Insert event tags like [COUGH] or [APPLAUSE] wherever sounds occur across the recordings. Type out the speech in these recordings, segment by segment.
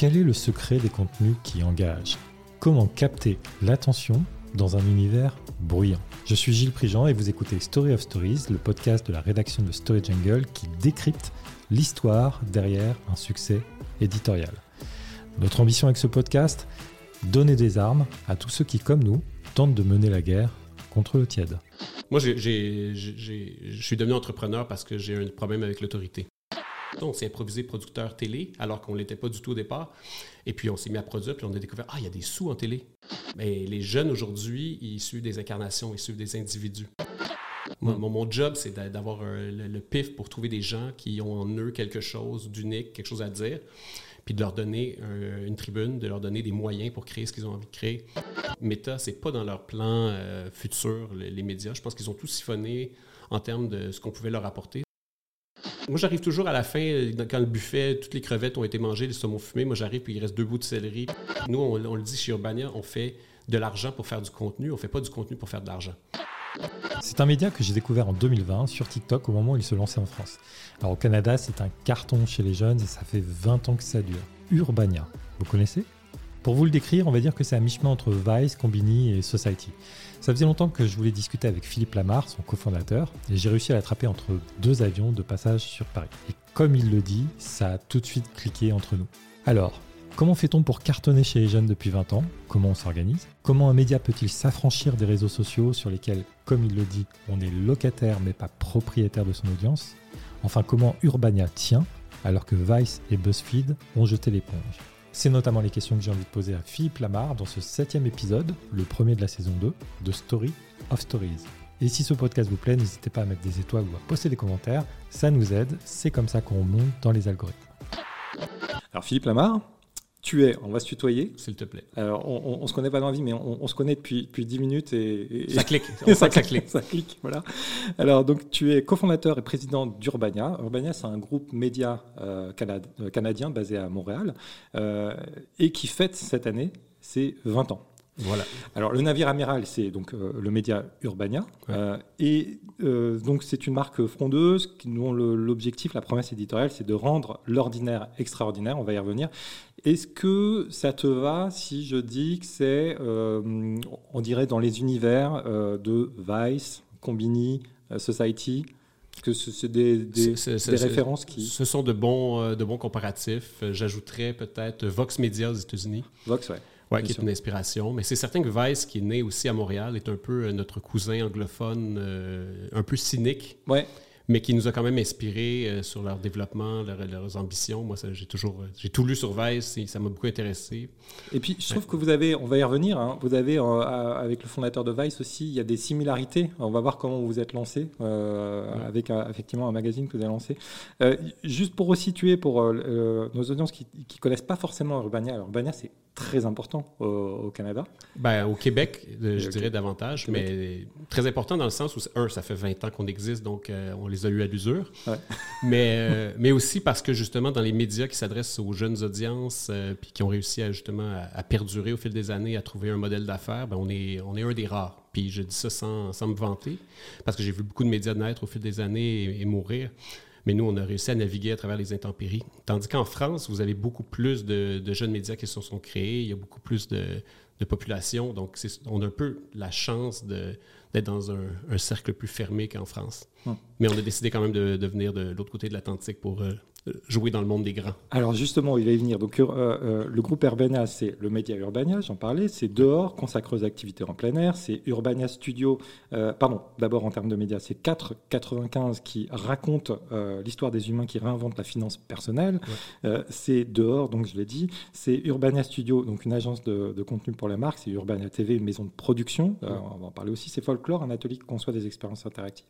Quel est le secret des contenus qui engagent? Comment capter l'attention dans un univers bruyant? Je suis Gilles Prigent et vous écoutez Story of Stories, le podcast de la rédaction de Story Jungle qui décrypte l'histoire derrière un succès éditorial. Notre ambition avec ce podcast? Donner des armes à tous ceux qui, comme nous, tentent de mener la guerre contre le tiède. Moi, je suis devenu entrepreneur parce que j'ai un problème avec l'autorité. On s'est improvisé producteur télé alors qu'on ne l'était pas du tout au départ. Et puis on s'est mis à produire, puis on a découvert, ah, il y a des sous en télé. Mais les jeunes aujourd'hui, ils suivent des incarnations, ils suivent des individus. Mon, job, c'est d'a- d'avoir le, pif pour trouver des gens qui ont en eux quelque chose d'unique, quelque chose à dire, puis de leur donner un- une tribune, de leur donner des moyens pour créer ce qu'ils ont envie de créer. Meta, c'est pas dans leur plan euh, futur, les, les médias. Je pense qu'ils ont tout siphonné en termes de ce qu'on pouvait leur apporter. Moi, j'arrive toujours à la fin, euh, quand le buffet, toutes les crevettes ont été mangées, les saumons fumés. Moi, j'arrive puis il reste deux bouts de céleri. Nous, on, le dit chez Urbania, on fait de l'argent pour faire du contenu. On fait pas du contenu pour faire de l'argent. C'est un média que j'ai découvert en 2020 sur TikTok au moment où il se lançait en France. Alors au Canada, c'est un carton chez les jeunes et ça fait 20 ans que ça dure. Urbania, vous connaissez? Pour vous le décrire, on va dire que c'est à mi-chemin entre Vice, Combini et Society. Ça faisait longtemps que je voulais discuter avec Philippe Lamar, son cofondateur, et j'ai réussi à l'attraper entre deux avions de passage sur Paris. Et comme il le dit, ça a tout de suite cliqué entre nous. Alors, Comment fait-on pour cartonner chez les jeunes depuis 20 ans? Comment on s'organise? Comment un média peut-il s'affranchir des réseaux sociaux sur lesquels, comme il le dit, on est locataire mais pas propriétaire de son audience? Enfin, comment Urbania tient alors que Vice et BuzzFeed ont jeté l'éponge? C'est notamment les questions que j'ai envie de poser à Philippe Lamar dans ce septième épisode, le premier de la saison 2, de Story of Stories. Et si ce podcast vous plaît, n'hésitez pas à mettre des étoiles ou à poster des commentaires, ça nous aide, c'est comme ça qu'on monte dans les algorithmes. Alors Philippe Lamar, tu es, on va se tutoyer. S'il te plaît. Alors, on, on, on se connaît pas dans la vie, mais on, on se connaît depuis, depuis 10 minutes et, et- Ça clique. [LAUGHS] et ça clique. ça clique, voilà. Alors, donc, tu es cofondateur et président d'Urbania. Urbania, c'est un groupe média euh, cana- euh, canadien basé à Montréal euh, et qui fête cette année ses 20 ans. Voilà. Alors, le navire amiral, c'est donc euh, le média Urbania. Ouais. Euh, et euh, donc, c'est une marque frondeuse dont l'objectif, la promesse éditoriale, c'est de rendre l'ordinaire extraordinaire. On va y revenir. Est-ce que ça te va si je dis que c'est, on dirait, dans les univers de Vice, Combini, Society? Que ce- c'est des, des, références qui. Ce sont de bons, de bons comparatifs. J'ajouterais peut-être Vox Media aux États-Unis. Vox, ouais. Ouais, qui sûr. est une inspiration. Mais c'est certain que Vice, qui est né aussi à Montréal, est un peu euh, notre cousin anglophone, euh, un peu cynique, Ouais, mais qui nous a quand même inspiré euh, sur leur développement, leur- leurs ambitions. Moi, j'ai toujours, j'ai tout lu sur Vice et ça m'a beaucoup intéressé. Et puis, je trouve que vous avez, on va y revenir, hein, vous avez, euh, avec le fondateur de Vice aussi, il y a des similarités. On va voir comment vous vous êtes lancé, euh, Ouais. avec un- effectivement un magazine que vous avez lancé. Juste pour resituer pour nos audiences qui ne connaissent pas forcément Urbania, alors Urbania, c'est très important au, au Canada. Ben, au Québec, euh, je dirais davantage, Québec. mais très important dans le sens où, un, ça fait 20 ans qu'on existe, donc euh, on les a eu à l'usure. Ouais. [LAUGHS] Mais, euh, mais aussi parce que justement, dans les médias qui s'adressent aux jeunes audiences, puis qui ont réussi à justement à, à perdurer au fil des années, à trouver un modèle d'affaires, ben, on, est, on est un des rares. Puis je dis ça sans, sans me vanter, parce que j'ai vu beaucoup de médias naître au fil des années et, et mourir. Mais nous, on a réussi à naviguer à travers les intempéries. Tandis qu'en France, vous avez beaucoup plus de, de jeunes médias qui se sont créés, il y a beaucoup plus de, de population. Donc, on a un peu la chance d'être dans un, un cercle plus fermé qu'en France. Hum. Mais on a décidé quand même de, de venir de l'autre côté de l'Atlantique pour euh, jouer dans le monde des grands. Alors justement, il va y venir. Donc, euh, euh, le groupe Urbania, c'est le média Urbania, j'en parlais. C'est dehors, consacré aux activités en plein air. C'est Urbania Studio. euh, pardon, d'abord en termes de médias, c'est 4,95 qui raconte l'histoire des humains qui réinventent la finance personnelle. C'est dehors, donc je l'ai dit. C'est Urbania Studio, donc une agence de, de contenu pour la marque. C'est Urbania TV, une maison de production. Ouais. On va en parler aussi. C'est Folklore, un atelier qui conçoit des expériences interactives.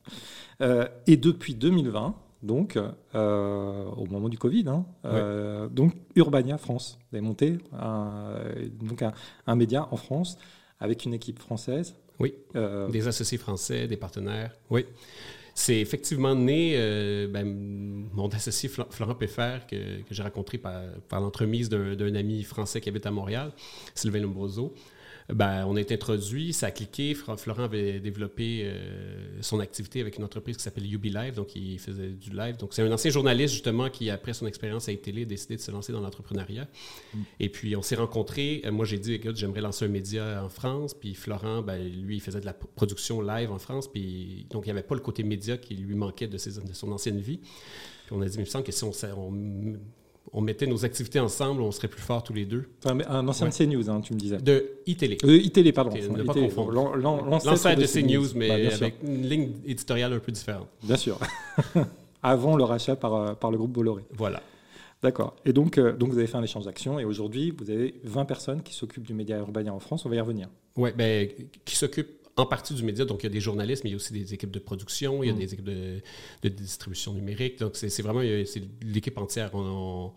Et depuis 2020, donc euh, au moment du Covid, hein, euh, donc Urbania France, vous avez monté un, donc un, un média en France avec une équipe française. Oui. Euh, Des associés français, des partenaires. Oui. C'est effectivement né, ben, mon associé Florent Peffer, que, que j'ai rencontré par, par l'entremise d'un d'un ami français qui habite à Montréal, Sylvain Lombroso. Ben, on été introduit, ça a cliqué. Florent avait développé euh, son activité avec une entreprise qui s'appelle UB Live, donc il faisait du live. Donc c'est un ancien journaliste justement qui, après son expérience à télé, a décidé de se lancer dans l'entrepreneuriat. Mm. Et puis on s'est rencontrés. Euh, moi j'ai dit, écoute, j'aimerais lancer un média en France. Puis Florent, ben, lui, il faisait de la production live en France. Puis donc il n'y avait pas le côté média qui lui manquait de, ses, de son ancienne vie. Puis on a dit, il me semble que si on, on on mettait nos activités ensemble, on serait plus forts tous les deux. un ancien de CNews, hein, tu me disais. De iTélé. Euh, iTélé, pardon. Ne pas confondre. L'ancêtre de CNews, mais bah, avec une ligne éditoriale un peu différente. Bien sûr. [LAUGHS] Avant le rachat par, euh, par le groupe Bolloré. Voilà. D'accord. Et donc, euh, donc, vous avez fait un échange d'actions et aujourd'hui, vous avez 20 personnes qui s'occupent du média urbain en France. On va y revenir. Oui, ben, qui s'occupent en partie du média. Donc, il y a des journalistes, mais il y a aussi des équipes de production, il y a mm. des équipes de, distribution numérique. Donc, c'est vraiment l'équipe entière. On,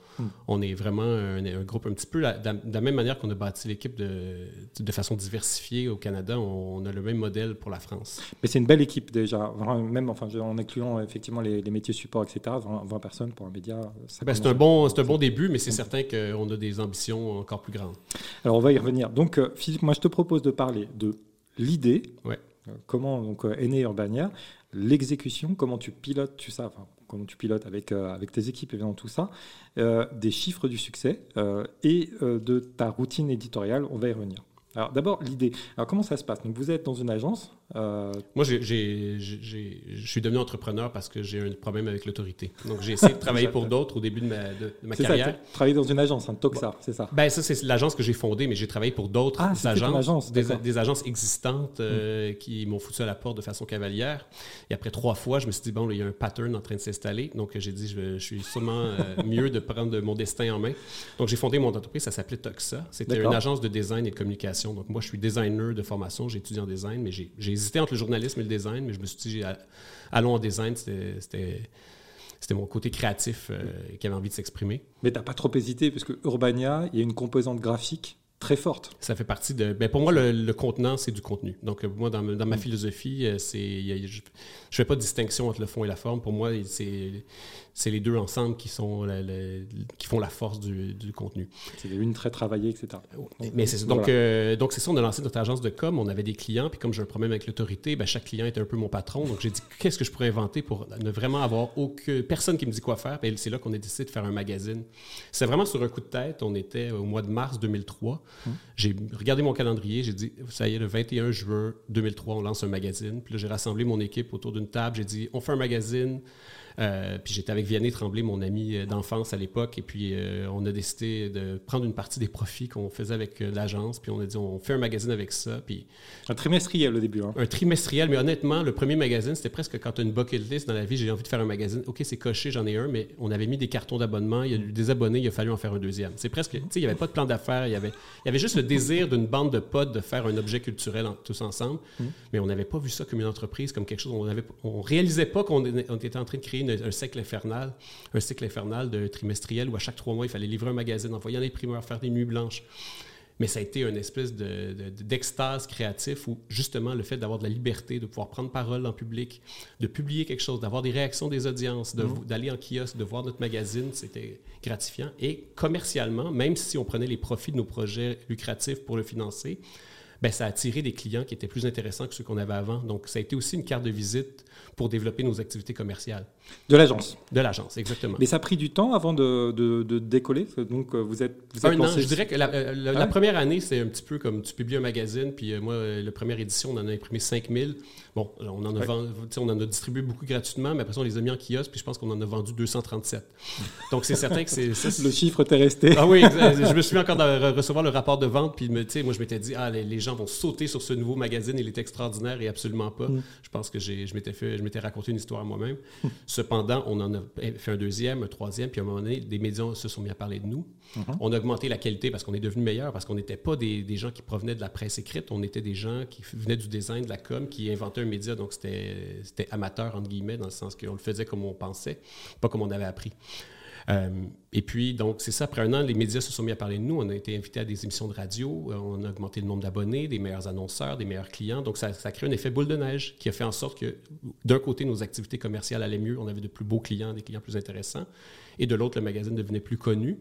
on, mm. est vraiment un, groupe un petit peu, de la même manière qu'on a bâti l'équipe de, de, façon diversifiée au Canada, on, a le même modèle pour la France. Mais c'est une belle équipe déjà, même enfin, en incluant effectivement les, métiers support, etc. 20, personnes pour un média. Ben, c'est un, bon, un bon début, mais c'est mm. certain qu'on a des ambitions encore plus grandes. Alors, on va y revenir. Donc, euh, Philippe, moi, je te propose de parler de l'idée, ouais. Euh, comment donc, euh, est né Urbania, l'exécution, comment tu pilotes tout ça, enfin, comment tu pilotes avec, euh, avec tes équipes, évidemment, tout ça, des chiffres du succès et de ta routine éditoriale, on va y revenir. Alors d'abord, l'idée. Alors comment ça se passe? Donc vous êtes dans une agence euh, Moi, je suis devenu entrepreneur parce que j'ai un problème avec l'autorité. Donc j'ai essayé de travailler pour d'autres au début de ma, de, ma carrière. Ça, travailler dans une agence, un Toxa, c'est ça Ben ça, c'est l'agence que j'ai fondée, mais j'ai travaillé pour d'autres ah, agences, des, agences existantes euh, mm. qui m'ont foutu à la porte de façon cavalière. Et après trois fois, je me suis dit, bon, il y a un pattern en train de s'installer. Donc j'ai dit, je, je, suis sûrement euh, [LAUGHS] mieux de prendre mon destin en main. Donc j'ai fondé mon entreprise, ça s'appelait Toxa. C'était une agence de design et de communication donc, moi, je suis designer de formation, j'ai étudié en design, mais j'ai hésité entre le journalisme et le design, mais je me suis dit, allons en design, c'était c'était mon côté créatif euh, qui avait envie de s'exprimer. Mais tu n'as pas trop hésité, parce que Urbania, il y a une composante graphique très forte. Ça fait partie de. Ben pour moi, le, contenant, c'est du contenu. Donc, euh, moi, dans, dans ma mm. philosophie, euh, c'est, je ne fais pas de distinction entre le fond et la forme. Pour moi, c'est, c'est les deux ensemble qui, sont qui font la force du, contenu. C'est une très travaillée, etc. Donc, Mais c'est donc, euh, donc c'est ça, on a lancé notre agence de com, on avait des clients, puis comme j'ai un problème avec l'autorité, ben, chaque client était un peu mon patron. Donc j'ai dit, qu'est-ce que je pourrais inventer pour ne vraiment avoir aucune personne qui me dit quoi faire? Puis c'est là qu'on a décidé de faire un magazine. C'est vraiment sur un coup de tête. On était au mois de mars 2003. Hum. J'ai regardé mon calendrier, j'ai dit, ça y est, le 21 juin 2003, on lance un magazine. Puis là, j'ai rassemblé mon équipe autour d'une table. J'ai dit, on fait un magazine. Euh, puis j'étais avec Vianney Tremblay, mon ami euh, d'enfance à l'époque, et puis euh, on a décidé de prendre une partie des profits qu'on faisait avec l'agence, puis on a dit on fait un magazine avec ça. Puis un trimestriel au début. Hein. Un trimestriel, mais honnêtement, le premier magazine, c'était presque quand tu as une bucket list dans la vie, j'ai envie de faire un magazine. Ok, c'est coché, j'en ai un, mais on avait mis des cartons d'abonnement, il y a eu des abonnés, il a fallu en faire un deuxième. C'est presque, tu sais, il n'y avait pas de plan d'affaires, il y avait, il y avait juste le désir d'une bande de potes de faire un objet culturel tous ensemble, mmh. mais on n'avait pas vu ça comme une entreprise, comme quelque chose, on avait, on réalisait pas qu'on était en train de créer un cycle infernal, un cycle infernal de trimestriel où à chaque trois mois, il fallait livrer un magazine, envoyer les primeurs, faire des nuits blanches. Mais ça a été une espèce d'extase de, créatif où justement le fait d'avoir de la liberté, de pouvoir prendre parole en public, de publier quelque chose, d'avoir des réactions des audiences, mmh. d'aller en kiosque, de voir notre magazine, c'était gratifiant. Et commercialement, même si on prenait les profits de nos projets lucratifs pour le financer, ben, ça a attiré des clients qui étaient plus intéressants que ceux qu'on avait avant. Donc, ça a été aussi une carte de visite pour développer nos activités commerciales. De l'agence. De l'agence, exactement. Mais ça a pris du temps avant de, de, décoller. Donc, euh, vous êtes. Vous êtes un an, je dirais que la, euh, ah première année, c'est un petit peu comme tu publies un magazine, puis euh, moi, la première édition, on en a imprimé 5000. Bon, on en a, on en a distribué beaucoup gratuitement, mais après ça, on les a mis en kiosque, puis je pense qu'on en a vendu 237. Donc, c'est certain que [LAUGHS] c'est. le chiffre t'est resté. Ah oui, [LAUGHS] je me souviens encore de recevoir le rapport de vente, puis moi, je m'étais dit, ah, les, gens vont sauter sur ce nouveau magazine, il est extraordinaire, et absolument pas. Mm. Je pense que je m'étais fait, je m'étais raconté une histoire moi-même. [LAUGHS] Cependant, on en a fait un deuxième, un troisième, puis à un moment donné, des médias se sont mis à parler de nous. Mm-hmm. On a augmenté la qualité parce qu'on est devenu meilleur, parce qu'on n'était pas des, des, gens qui provenaient de la presse écrite, on était des gens qui venaient du design, de la com, qui inventaient un média, donc c'était c'était amateur, entre guillemets, dans le sens qu'on le faisait comme on pensait, pas comme on avait appris. Euh, et puis, donc, c'est ça. Après un an, les médias se sont mis à parler de nous. On a été invités à des émissions de radio. Euh, on a augmenté le nombre d'abonnés, des meilleurs annonceurs, des meilleurs clients. Donc, ça, ça a créé un effet boule de neige qui a fait en sorte que, d'un côté, nos activités commerciales allaient mieux. On avait de plus beaux clients, des clients plus intéressants. Et de l'autre, le magazine devenait plus connu.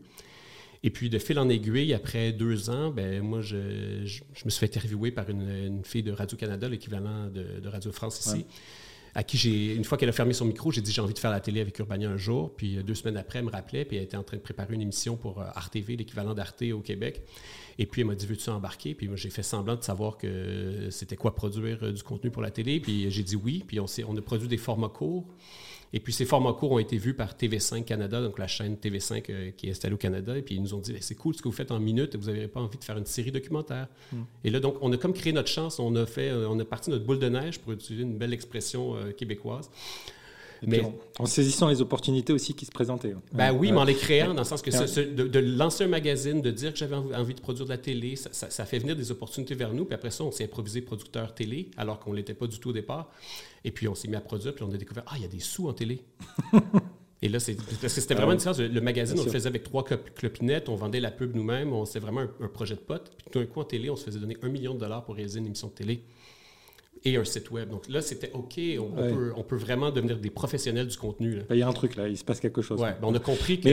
Et puis, de fil en aiguille, après deux ans, ben, moi, je, me suis fait interviewer par une, fille de Radio-Canada, l'équivalent de, Radio France ici à qui j'ai, une fois qu'elle a fermé son micro, j'ai dit j'ai envie de faire la télé avec Urbania un jour. Puis euh, deux semaines après, elle me rappelait, puis elle était en train de préparer une émission pour euh, RTV, l'équivalent d'Arte au Québec. Et puis elle m'a dit veux-tu embarquer? Puis j'ai fait semblant de savoir que c'était quoi produire euh, du contenu pour la télé. Puis j'ai dit oui. Puis on, on a produit des formats courts. Et puis ces formats courts ont été vus par TV5 Canada, donc la chaîne TV5 euh, qui est installée au Canada. Et puis ils nous ont dit c'est cool ce que vous faites en minutes, vous n'avez pas envie de faire une série documentaire. Hmm. Et là, donc, on a comme créé notre chance, on a fait, euh, on a parti notre boule de neige, pour utiliser une belle expression euh, québécoise. Mais, en, saisissant les opportunités aussi qui se présentaient. Hein. Ben oui, mais en les créant, dans le sens que de, lancer un magazine, de dire que j'avais envie de produire de la télé, ça, fait venir des opportunités vers nous. Puis après ça, on s'est improvisé producteur télé, alors qu'on ne l'était pas du tout au départ. Et puis on s'est mis à produire, puis on a découvert, ah, il y a des sous en télé. [LAUGHS] Et là, c'est parce que c'était vraiment une différence. Le magazine, on le faisait avec trois clopinettes, on vendait la pub nous-mêmes, c'était vraiment un, projet de pote. Puis tout d'un coup, en télé, on se faisait donner un million de dollars pour réaliser une émission de télé et un site web. Donc là, c'était OK, on, peut, vraiment devenir des professionnels du contenu. Il y a un truc là, il se passe quelque chose. Ouais, ben, on a compris que.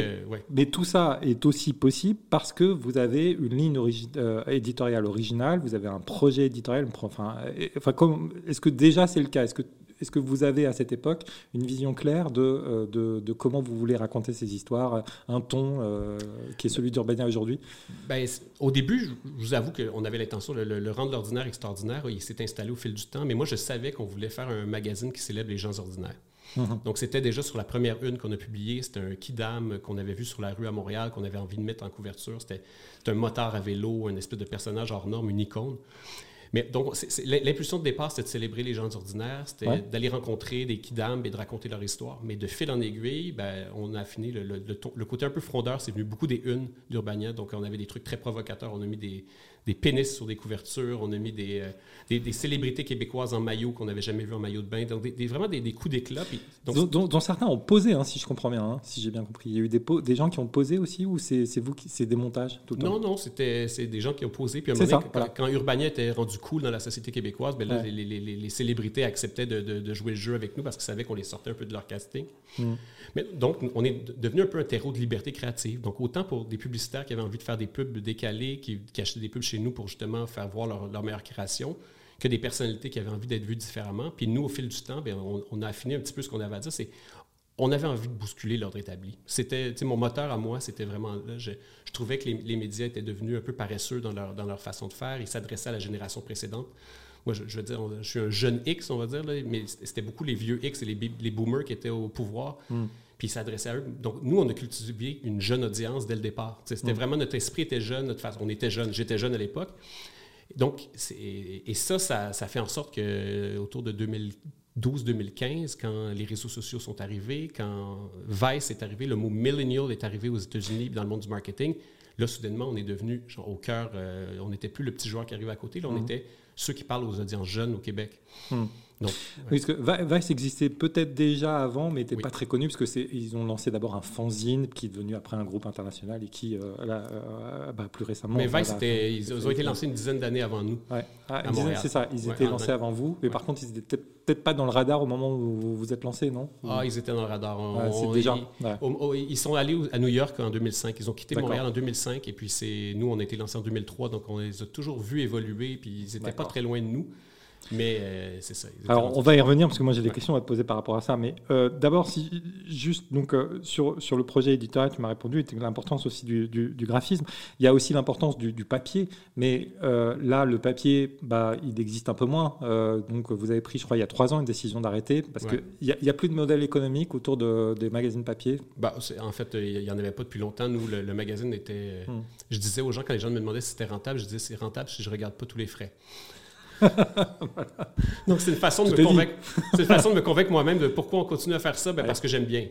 Mais, tout ça est aussi possible parce que vous avez une ligne euh, éditoriale originale, vous avez un projet éditorial. Enfin, enfin est-ce que déjà c'est le cas? Est-ce que est-ce que vous avez à cette époque une vision claire de, euh, de, comment vous voulez raconter ces histoires, un ton euh, qui est celui d'Urbania aujourd'hui? Ben, Au début, je vous avoue qu'on avait l'intention, le, le, rang de l'ordinaire extraordinaire, il s'est installé au fil du temps, mais moi je savais qu'on voulait faire un magazine qui célèbre les gens ordinaires. Mhm. Donc, c'était déjà sur la première une qu'on a publiée. C'était un kidam qu'on avait vu sur la rue à Montréal, qu'on avait envie de mettre en couverture. C'était un motard à vélo, un espèce de personnage hors norme, une icône. Mais donc, l'impulsion de départ, c'était de célébrer les gens ordinaires, c'était d'aller rencontrer des kidams et de raconter leur histoire. Mais de fil en aiguille, ben, on a fini le, le, côté un peu frondeur, c'est venu beaucoup des unes d'Urbania. Donc, on avait des trucs très provocateurs. On a mis des, des pénis sur des couvertures, on a mis des, euh, des, célébrités québécoises en maillot qu'on n'avait jamais vu en maillot de bain. Donc, des, vraiment des, coups d'éclat. Dont, certains ont posé, hein, si je comprends bien, hein, si j'ai bien compris. Il y a eu des, des gens qui ont posé aussi, ou c'est vous qui. C'est des montages tout le temps? Non, non, c'est des gens qui ont posé. Puis à un moment quand, Urbania était rendu cool dans la société québécoise, ben là, les, les, les, célébrités acceptaient de, de, jouer le jeu avec nous parce qu'ils savaient qu'on les sortait un peu de leur casting. Hmm. Mais donc, on est devenu un peu un terreau de liberté créative. Donc, autant pour des publicitaires qui avaient envie de faire des pubs décalés, qui, qui achetaient des pubs chez nous pour justement faire voir leur, meilleure création, que des personnalités qui avaient envie d'être vues différemment. Puis nous, au fil du temps, bien, on, a affiné un petit peu ce qu'on avait à dire. C'est on avait envie de bousculer l'ordre établi. C'était, mon moteur à moi, c'était vraiment là. Je, trouvais que les, médias étaient devenus un peu paresseux dans leur, dans leur façon de faire. Ils s'adressaient à la génération précédente. Moi, je, veux dire, je suis un jeune X, on va dire, mais c'était beaucoup les vieux X et les, les boomers qui étaient au pouvoir. Hmm puis il s'adressait à eux. Donc, nous, on a cultivé une jeune audience dès le départ. C'était mm. vraiment notre esprit était jeune, notre façon. On était jeune, j'étais jeune à l'époque. Donc, et ça, ça, fait en sorte que autour de 2012-2015, quand les réseaux sociaux sont arrivés, quand Vice est arrivé, le mot millennial est arrivé aux États-Unis dans le monde du marketing, là, soudainement, on est devenu au cœur, euh, on n'était plus le petit joueur qui arrivait à côté, là, on mm. était ceux qui parlent aux audiences jeunes au Québec. Mm. Non. parce que Vice existait peut-être déjà avant, mais n'était pas très connu, parce qu'ils ont lancé d'abord un fanzine qui est devenu après un groupe international et qui, euh, euh, bah, plus récemment. Mais Vice, ils, ont été lancés une dizaine d'années avant nous. Ouais. Ah, c'est ça, ils étaient lancés avant vous, mais par contre, ils n'étaient peut-être pas dans le radar au moment où vous vous êtes lancé, non? Ah, ils étaient dans le radar. c'est déjà. Ils, sont allés à New York en 2005. Ils ont quitté Montréal en 2005, et puis nous, on a été lancés en 2003, donc on les a toujours vus évoluer, puis ils n'étaient pas très loin de nous. Mais euh, c'est ça. Alors, on va y revenir parce que moi j'ai des questions à te poser par rapport à ça. Mais euh, d'abord, si, juste donc, euh, sur, sur le projet éditorial, tu m'as répondu, l'importance aussi du, du, graphisme. Il y a aussi l'importance du, du, papier. Mais là, le papier, bah, il existe un peu moins. donc, vous avez pris, je crois, il y a trois ans, une décision d'arrêter parce qu'il n'y a, a, plus de modèle économique autour de, des magazines papier. Bah, en fait, il n'y en avait pas depuis longtemps. Nous, le, magazine était. Hmm. Je disais aux gens, quand les gens me demandaient si c'était rentable, je disais c'est rentable si je ne regarde pas tous les frais. [LAUGHS] Donc, c'est une façon de me convaincre. c'est une façon de me convaincre moi-même de pourquoi on continue à faire ça, ben, parce que j'aime bien.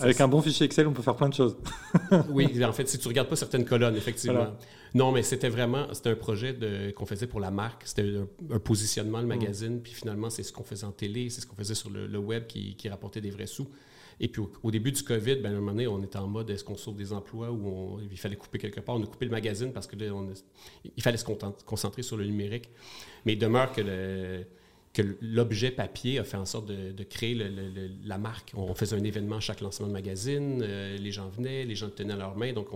Avec un bon fichier Excel, on peut faire plein de choses. [LAUGHS] oui, en fait, si tu regardes pas certaines colonnes, effectivement. Non, mais c'était vraiment, c'était un projet qu'on faisait pour la marque. C'était un, positionnement, le mm. magazine, puis finalement, c'est ce qu'on faisait en télé, c'est ce qu'on faisait sur le, web qui, qui rapportait des vrais sous. Et puis au, début du COVID, ben, à un moment donné, on était en mode est-ce qu'on sauve des emplois ou il fallait couper quelque part? On a coupé le magazine parce que il fallait se concentrer sur le numérique. Mais il demeure que l'objet papier a fait en sorte de, créer la marque. On faisait un événement à chaque lancement de magazine, euh, les gens venaient, les gens tenaient à leurs mains. Donc,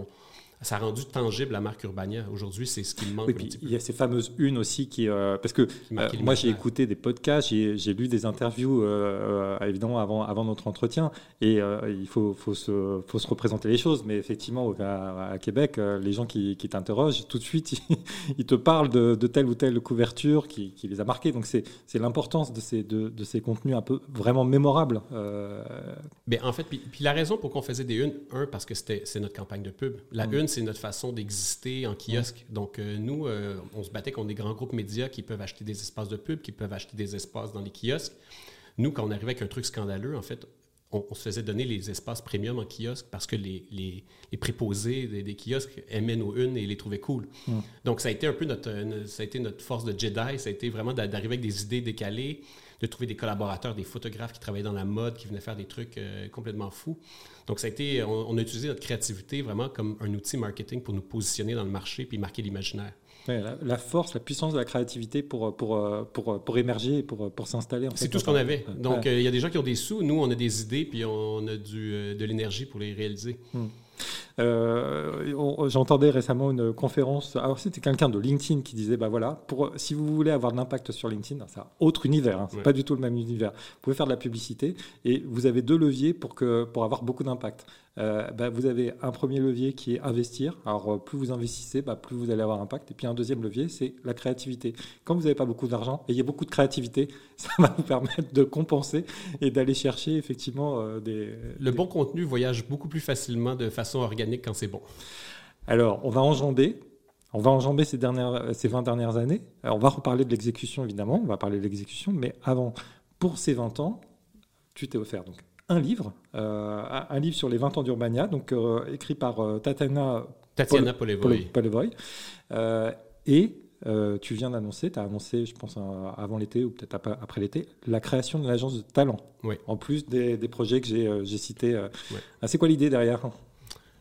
ça a rendu tangible la marque Urbania. Aujourd'hui, c'est ce qui me manque Oui, un puis petit peu. il y a ces fameuses unes aussi qui. euh, parce que euh, moi, j'ai écouté des podcasts, j'ai lu des interviews, euh, évidemment, avant, avant notre entretien. Et il faut, faut, se, faut se représenter les choses. Mais effectivement, à, à Québec, les gens qui, qui t'interrogent, tout de suite, [LAUGHS] ils, ils te parlent de, de telle ou telle couverture qui, qui les a marqués. Donc, c'est l'importance de ces, de, de ces contenus un peu vraiment mémorables. Ben, en fait, puis, puis la raison pour qu'on faisait des unes, un, parce que c'est notre campagne de pub. La Mm. une, c'est notre façon d'exister en kiosque. Donc, euh, nous, euh, on se battait contre des grands groupes médias qui peuvent acheter des espaces de pub, qui peuvent acheter des espaces dans les kiosques. Nous, quand on arrivait avec un truc scandaleux, en fait, on, on se faisait donner les espaces premium en kiosque parce que les, les, les préposés des, des kiosques aimaient nos unes et les trouvaient cool. Donc, ça a été un peu notre, euh, ça a été notre force de Jedi. Ça a été vraiment d'a- d'arriver avec des idées décalées, de trouver des collaborateurs, des photographes qui travaillaient dans la mode, qui venaient faire des trucs euh, complètement fous. Donc, ça a été, on, on a utilisé notre créativité vraiment comme un outil marketing pour nous positionner dans le marché puis marquer l'imaginaire. ouais, la, la force, la puissance de la créativité pour, pour, pour, pour, émerger et pour, pour s'installer. C'est tout ce qu'on avait. Ouais. Donc, euh, il y a des gens qui ont des sous. Nous, on a des idées puis on a du, euh, de l'énergie pour les réaliser. Euh, J'entendais récemment une conférence. Alors, c'était quelqu'un de LinkedIn qui disait bah voilà, pour, si vous voulez avoir de l'impact sur LinkedIn, c'est un autre univers, hein, c'est Ouais. pas du tout le même univers. Vous pouvez faire de la publicité et vous avez deux leviers pour, que, pour avoir beaucoup d'impact. Euh, bah, vous avez un premier levier qui est investir. Alors, euh, plus vous investissez, bah, plus vous allez avoir d'impact. Et puis, un deuxième levier, c'est la créativité. Quand vous n'avez pas beaucoup d'argent, ayez beaucoup de créativité, [LAUGHS] ça va vous permettre de compenser et d'aller chercher effectivement euh, des. Le des- bon contenu voyage beaucoup plus facilement de façon organique quand c'est bon. Alors, on va enjamber. On va enjamber ces, dernières, ces 20 dernières années. Alors, on va reparler de l'exécution, évidemment. On va parler de l'exécution. Mais avant, pour ces 20 ans, tu t'es offert donc un livre, euh, un livre sur les 20 ans d'Urbania, donc euh, écrit par euh, Tatiana Tatiana Pole- Polevoy. Polevoy. Et euh, tu viens d'annoncer, tu as annoncé, je pense, avant l'été ou peut-être ap- après l'été, la création de l'agence de talent. Oui. En plus des, des projets que j'ai cités. Ouais. Ah, c'est quoi l'idée derrière?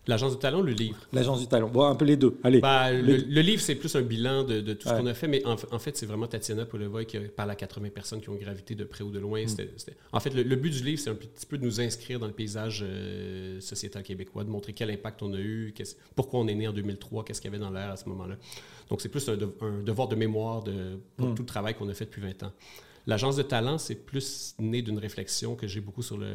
L'agence de talent, le livre. L'agence du talent. Bon, un peu les deux. Allez. Bah, le, livre, c'est plus un bilan de, de tout ce qu'on a fait, mais en, en fait, c'est vraiment Tatiana Polevoy qui a parlé à 80 personnes qui ont gravité de près ou de Mm. loin. C'était- c'était- En fait, le, le but du livre, c'est un petit peu de nous inscrire dans le paysage euh, sociétal québécois, de montrer quel impact on a eu, pourquoi on est né en 2003, qu'est-ce qu'il y avait dans l'air à ce moment-là. Donc, c'est plus un, de- un devoir de mémoire de, pour Mm. tout le travail qu'on a fait depuis 20 ans. L'agence de talent, c'est plus né d'une réflexion que j'ai beaucoup sur le,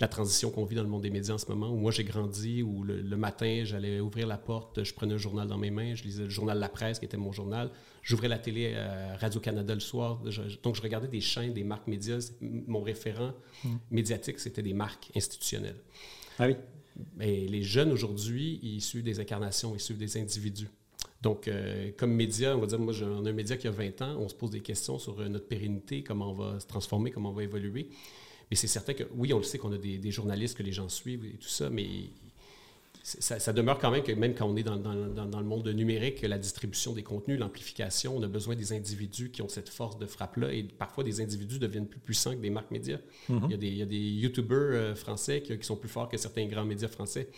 la transition qu'on vit dans le monde des médias en ce moment, où moi j'ai grandi, où le, le matin, j'allais ouvrir la porte, je prenais un journal dans mes mains, je lisais le journal La Presse, qui était mon journal, j'ouvrais la télé à Radio-Canada le soir, je- donc je regardais des chaînes, des marques médias. Mon référent médiatique, c'était des marques institutionnelles. Ah oui. Mais les jeunes aujourd'hui, ils suivent des incarnations, ils suivent des individus. Donc, euh, comme média, on va dire, moi, j'ai- un média qui a 20 ans, on se pose des questions sur euh, notre pérennité, comment on va se transformer, comment on va évoluer. Mais c'est certain que, oui, on le sait qu'on a des, journalistes que les gens suivent et tout ça, mais ça, ça demeure quand même que même quand on est dans, dans- dans- dans le monde numérique, la distribution des contenus, l'amplification, on a besoin des individus qui ont cette force de frappe-là. Et parfois, des individus deviennent plus puissants que des marques médias. Mhm. il, y a des, il y a des YouTubers euh, français qui, qui sont plus forts que certains grands médias français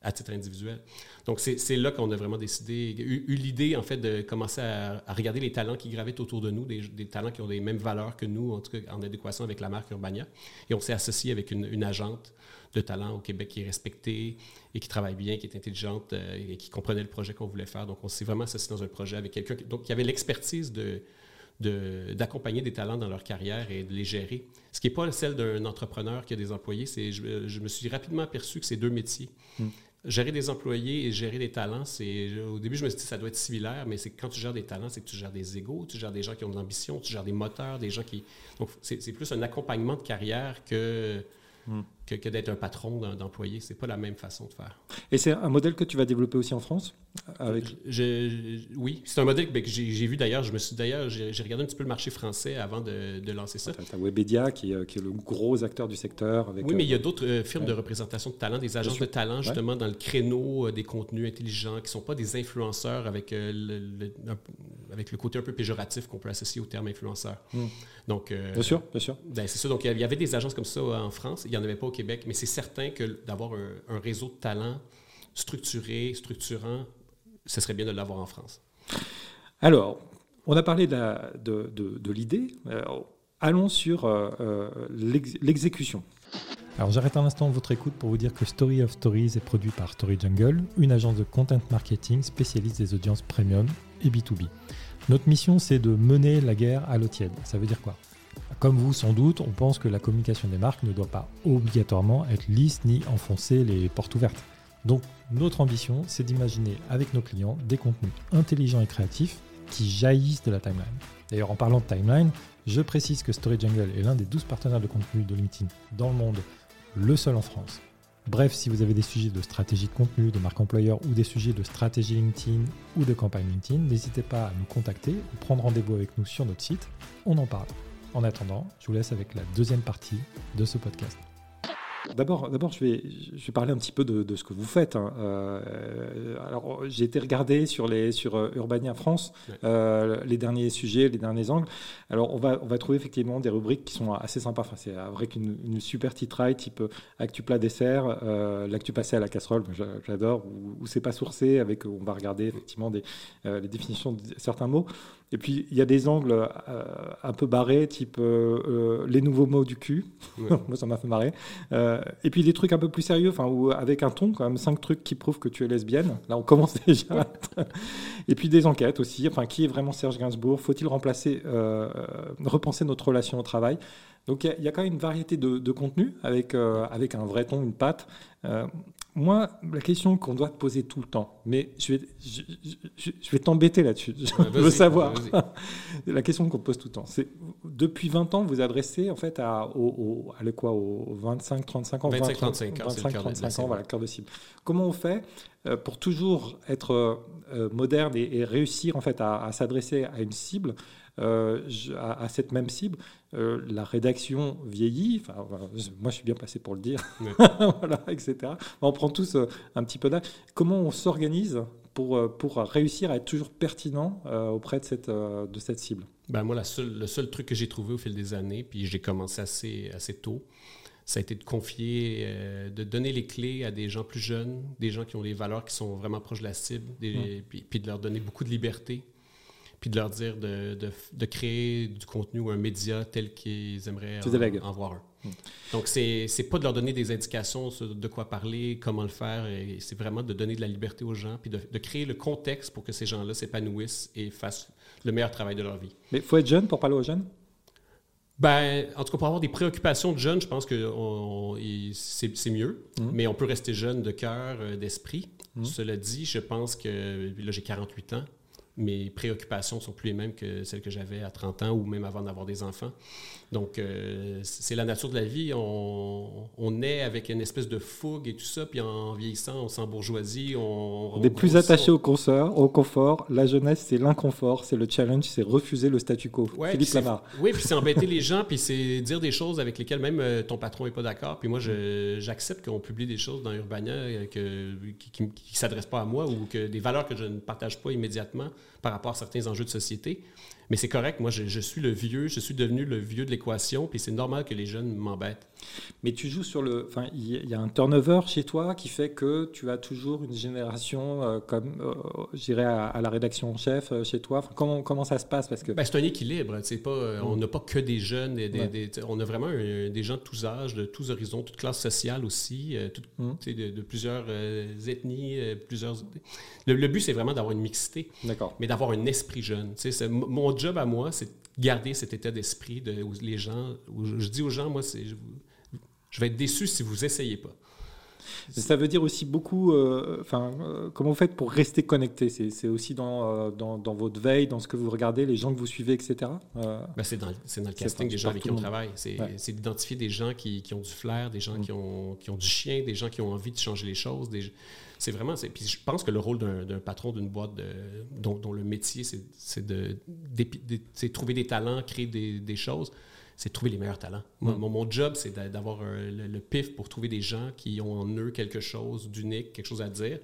à titre individuel. Donc, c'est c'est là qu'on a vraiment décidé, eu, eu l'idée, en fait, de commencer à, à regarder les talents qui gravitent autour de nous, des, des talents qui ont les mêmes valeurs que nous, en tout cas en adéquation avec la marque Urbania. Et on s'est associé avec une, une agente de talent au Québec qui est respectée et qui travaille bien, qui est intelligente euh, et qui comprenait le projet qu'on voulait faire. Donc, on s'est vraiment associé dans un projet avec quelqu'un qui, donc, qui avait l'expertise de de- d'accompagner des talents dans leur carrière et de les gérer. Ce qui n'est pas celle d'un entrepreneur qui a des employés, c'est je, je me suis rapidement aperçu que c'est deux métiers. Mm. Gérer des employés et gérer des talents, c'est au début je me suis dit ça doit être similaire, mais c'est que quand tu gères des talents, c'est que tu gères des égaux, tu gères des gens qui ont de l'ambition, tu gères des moteurs, des gens qui donc c'est c'est plus un accompagnement de carrière que Mm. Que, que d'être un patron d'employé. C'est pas la même façon de faire. Et c'est un modèle que tu vas développer aussi en France avec... Je- je- oui, c'est un modèle ben, que j'ai j'ai vu d'ailleurs. Je me suis d'ailleurs, j'ai regardé un petit peu le marché français avant de, de lancer ça. T'as t'as Webedia qui, est- qui est le gros acteur du secteur. Avec, Oui, mais il y euh, a d'autres euh, firmes ouais. de représentation de talent, des agences de talent, justement, dans le créneau euh, des contenus intelligents, qui ne sont pas des influenceurs avec, euh, le, le- un peu- avec le côté un peu péjoratif qu'on peut associer au terme influenceur. Mm. Donc, euh, Bien sûr, bien sûr. ben, c'est ça. Donc, il y avait des agences comme ça euh, en France. Il n'y en avait pas au Québec. Mais c'est certain que d'avoir un, un réseau de talent structuré, structurant, ce serait bien de l'avoir en France. Alors, on a parlé de, l'idée. Euh, allons sur euh, euh, l'ex- l'exécution. Alors j'arrête un instant votre écoute pour vous dire que Story of Stories est produit par Story Jungle, une agence de content marketing spécialiste des audiences premium et B2B. Notre mission c'est de mener la guerre à l'eau tiède. Ça veut dire quoi? Comme vous sans doute, on pense que la communication des marques ne doit pas obligatoirement être lisse ni enfoncer les portes ouvertes. Donc notre ambition c'est d'imaginer avec nos clients des contenus intelligents et créatifs qui jaillissent de la timeline. D'ailleurs en parlant de timeline, je précise que Story Jungle est l'un des 12 partenaires de contenu de LinkedIn dans le monde le seul en France. Bref, si vous avez des sujets de stratégie de contenu, de marque employeur ou des sujets de stratégie LinkedIn ou de campagne LinkedIn, n'hésitez pas à nous contacter ou prendre rendez-vous avec nous sur notre site. On en parle. En attendant, je vous laisse avec la deuxième partie de ce podcast. D'abord, d'abord, je vais, je vais parler un petit peu de, ce que vous faites. Hein. Euh, alors, j'ai été regarder sur les sur euh, Urbania France euh, les derniers sujets, les derniers angles. Alors, on va on va trouver effectivement des rubriques qui sont assez sympas. Enfin, c'est vrai qu'une une super titraille type actu plat dessert, l'actu passé à la casserole, j'adore. Ou, c'est pas sourcé avec on va regarder effectivement des les définitions de certains mots. Et puis, il y a des angles euh, un peu barrés, type euh, euh, les nouveaux mots du cul. [LAUGHS] Moi, ça m'a fait marrer. et puis, des trucs un peu plus sérieux, enfin, avec un ton, quand même, cinq trucs qui prouvent que tu es lesbienne. Là, on commence [LAUGHS] déjà. et puis, des enquêtes aussi. Enfin, qui est vraiment Serge Gainsbourg? Faut-il remplacer, repenser notre relation au travail? Donc il y, a quand même une variété de, de contenus avec, avec un vrai ton, une patte. Moi, la question qu'on doit te poser tout le temps, mais je vais, je, vais t'embêter là-dessus, [LAUGHS] je veux savoir. [LAUGHS] la question qu'on te pose tout le temps, c'est depuis 20 ans, vous adressez en fait à, au, à quoi, aux 25-35 ans? 25-35 25, ans, voilà, cœur de cible. Comment on fait euh, pour toujours être euh, moderne et, réussir en fait à s'adresser à une cible euh, à, cette même cible. Euh, la rédaction vieillit, enfin, moi je suis bien passé pour le dire, [LAUGHS] voilà, etc. On prend tous euh, un petit peu d'âge. Comment on s'organise pour, pour réussir à être toujours pertinent auprès de cette, de cette cible? Ben Moi, la le seul truc que j'ai trouvé au fil des années, puis j'ai commencé assez, assez tôt, ça a été de confier, de donner les clés à des gens plus jeunes, des gens qui ont des valeurs qui sont vraiment proches de la cible, des, puis, puis, de leur donner beaucoup de liberté puis de leur dire de, de, de, créer du contenu ou un média tel qu'ils aimeraient en, voir un. Hmm. Donc, c'est n'est pas de leur donner des indications sur de quoi parler, comment le faire, c'est vraiment de donner de la liberté aux gens, puis de, de créer le contexte pour que ces gens-là s'épanouissent et fassent le meilleur travail de leur vie. Mais il faut être jeune pour parler aux jeunes? Ben, en tout cas, pour avoir des préoccupations de jeunes, je pense que c'est mieux, hmm. mais on peut rester jeune de cœur, euh, d'esprit. Hmm. Cela dit, je pense que, là j'ai 48 ans, mes préoccupations sont plus les mêmes que celles que j'avais à 30 ans ou même avant d'avoir des enfants. Donc, euh, c'est la nature de la vie. On, on, est avec une espèce de fougue et tout ça, puis en vieillissant, on s'embourgeoisit. On, on, est plus attaché au, confort, au confort. La jeunesse, c'est l'inconfort, c'est le challenge, c'est refuser le statu quo. Philippe Lamar. Oui, puis c'est embêter les gens, puis c'est dire des choses avec lesquelles même euh, ton patron n'est pas d'accord. Puis moi, j'accepte qu'on publie des choses dans Urbania euh, que, qui ne s'adressent pas à moi ou que des valeurs que je ne partage pas immédiatement par rapport à certains enjeux de société. Mais c'est correct, moi, je, suis le vieux, je suis devenu le vieux de l'équation, puis c'est normal que les jeunes m'embêtent. Mais tu joues sur le. Enfin, il y a un turnover chez toi qui fait que tu as toujours une génération euh, comme, euh, j'irais à, la rédaction en chef euh, chez toi. comment, comment ça se passe? Parce que. Ben, c'est un équilibre. C'est pas, On mm. n'a pas que des jeunes. Des, on a vraiment des gens de tous âges, de tous horizons, toutes classes sociales aussi, mm. de, plusieurs ethnies, plusieurs. Le, but, c'est vraiment d'avoir une mixité. D'accord. Mais d'avoir un esprit jeune. Mon job à moi, c'est garder cet état d'esprit de les gens. je dis aux gens, moi, c'est je vais être déçu si vous essayez pas. Ça veut dire aussi beaucoup, euh, enfin, euh, comment vous faites pour rester connecté? C'est aussi dans, euh, dans, dans, votre veille, dans ce que vous regardez, les gens que vous suivez, etc. Ben, c'est dans, dans, le casting des gens avec qui on travaille. C'est d'identifier des gens qui, qui, ont du flair, des gens mm. qui, ont, qui ont du chien, des gens qui ont envie de changer les choses. C'est vraiment. Puis je pense que le rôle d'un patron d'une boîte de, dont, dont, le métier, c'est de, de, trouver des talents, créer des, des choses c'est de trouver les meilleurs talents. Mm. Mon, job, c'est d'avoir le, pif pour trouver des gens qui ont en eux quelque chose d'unique, quelque chose à dire,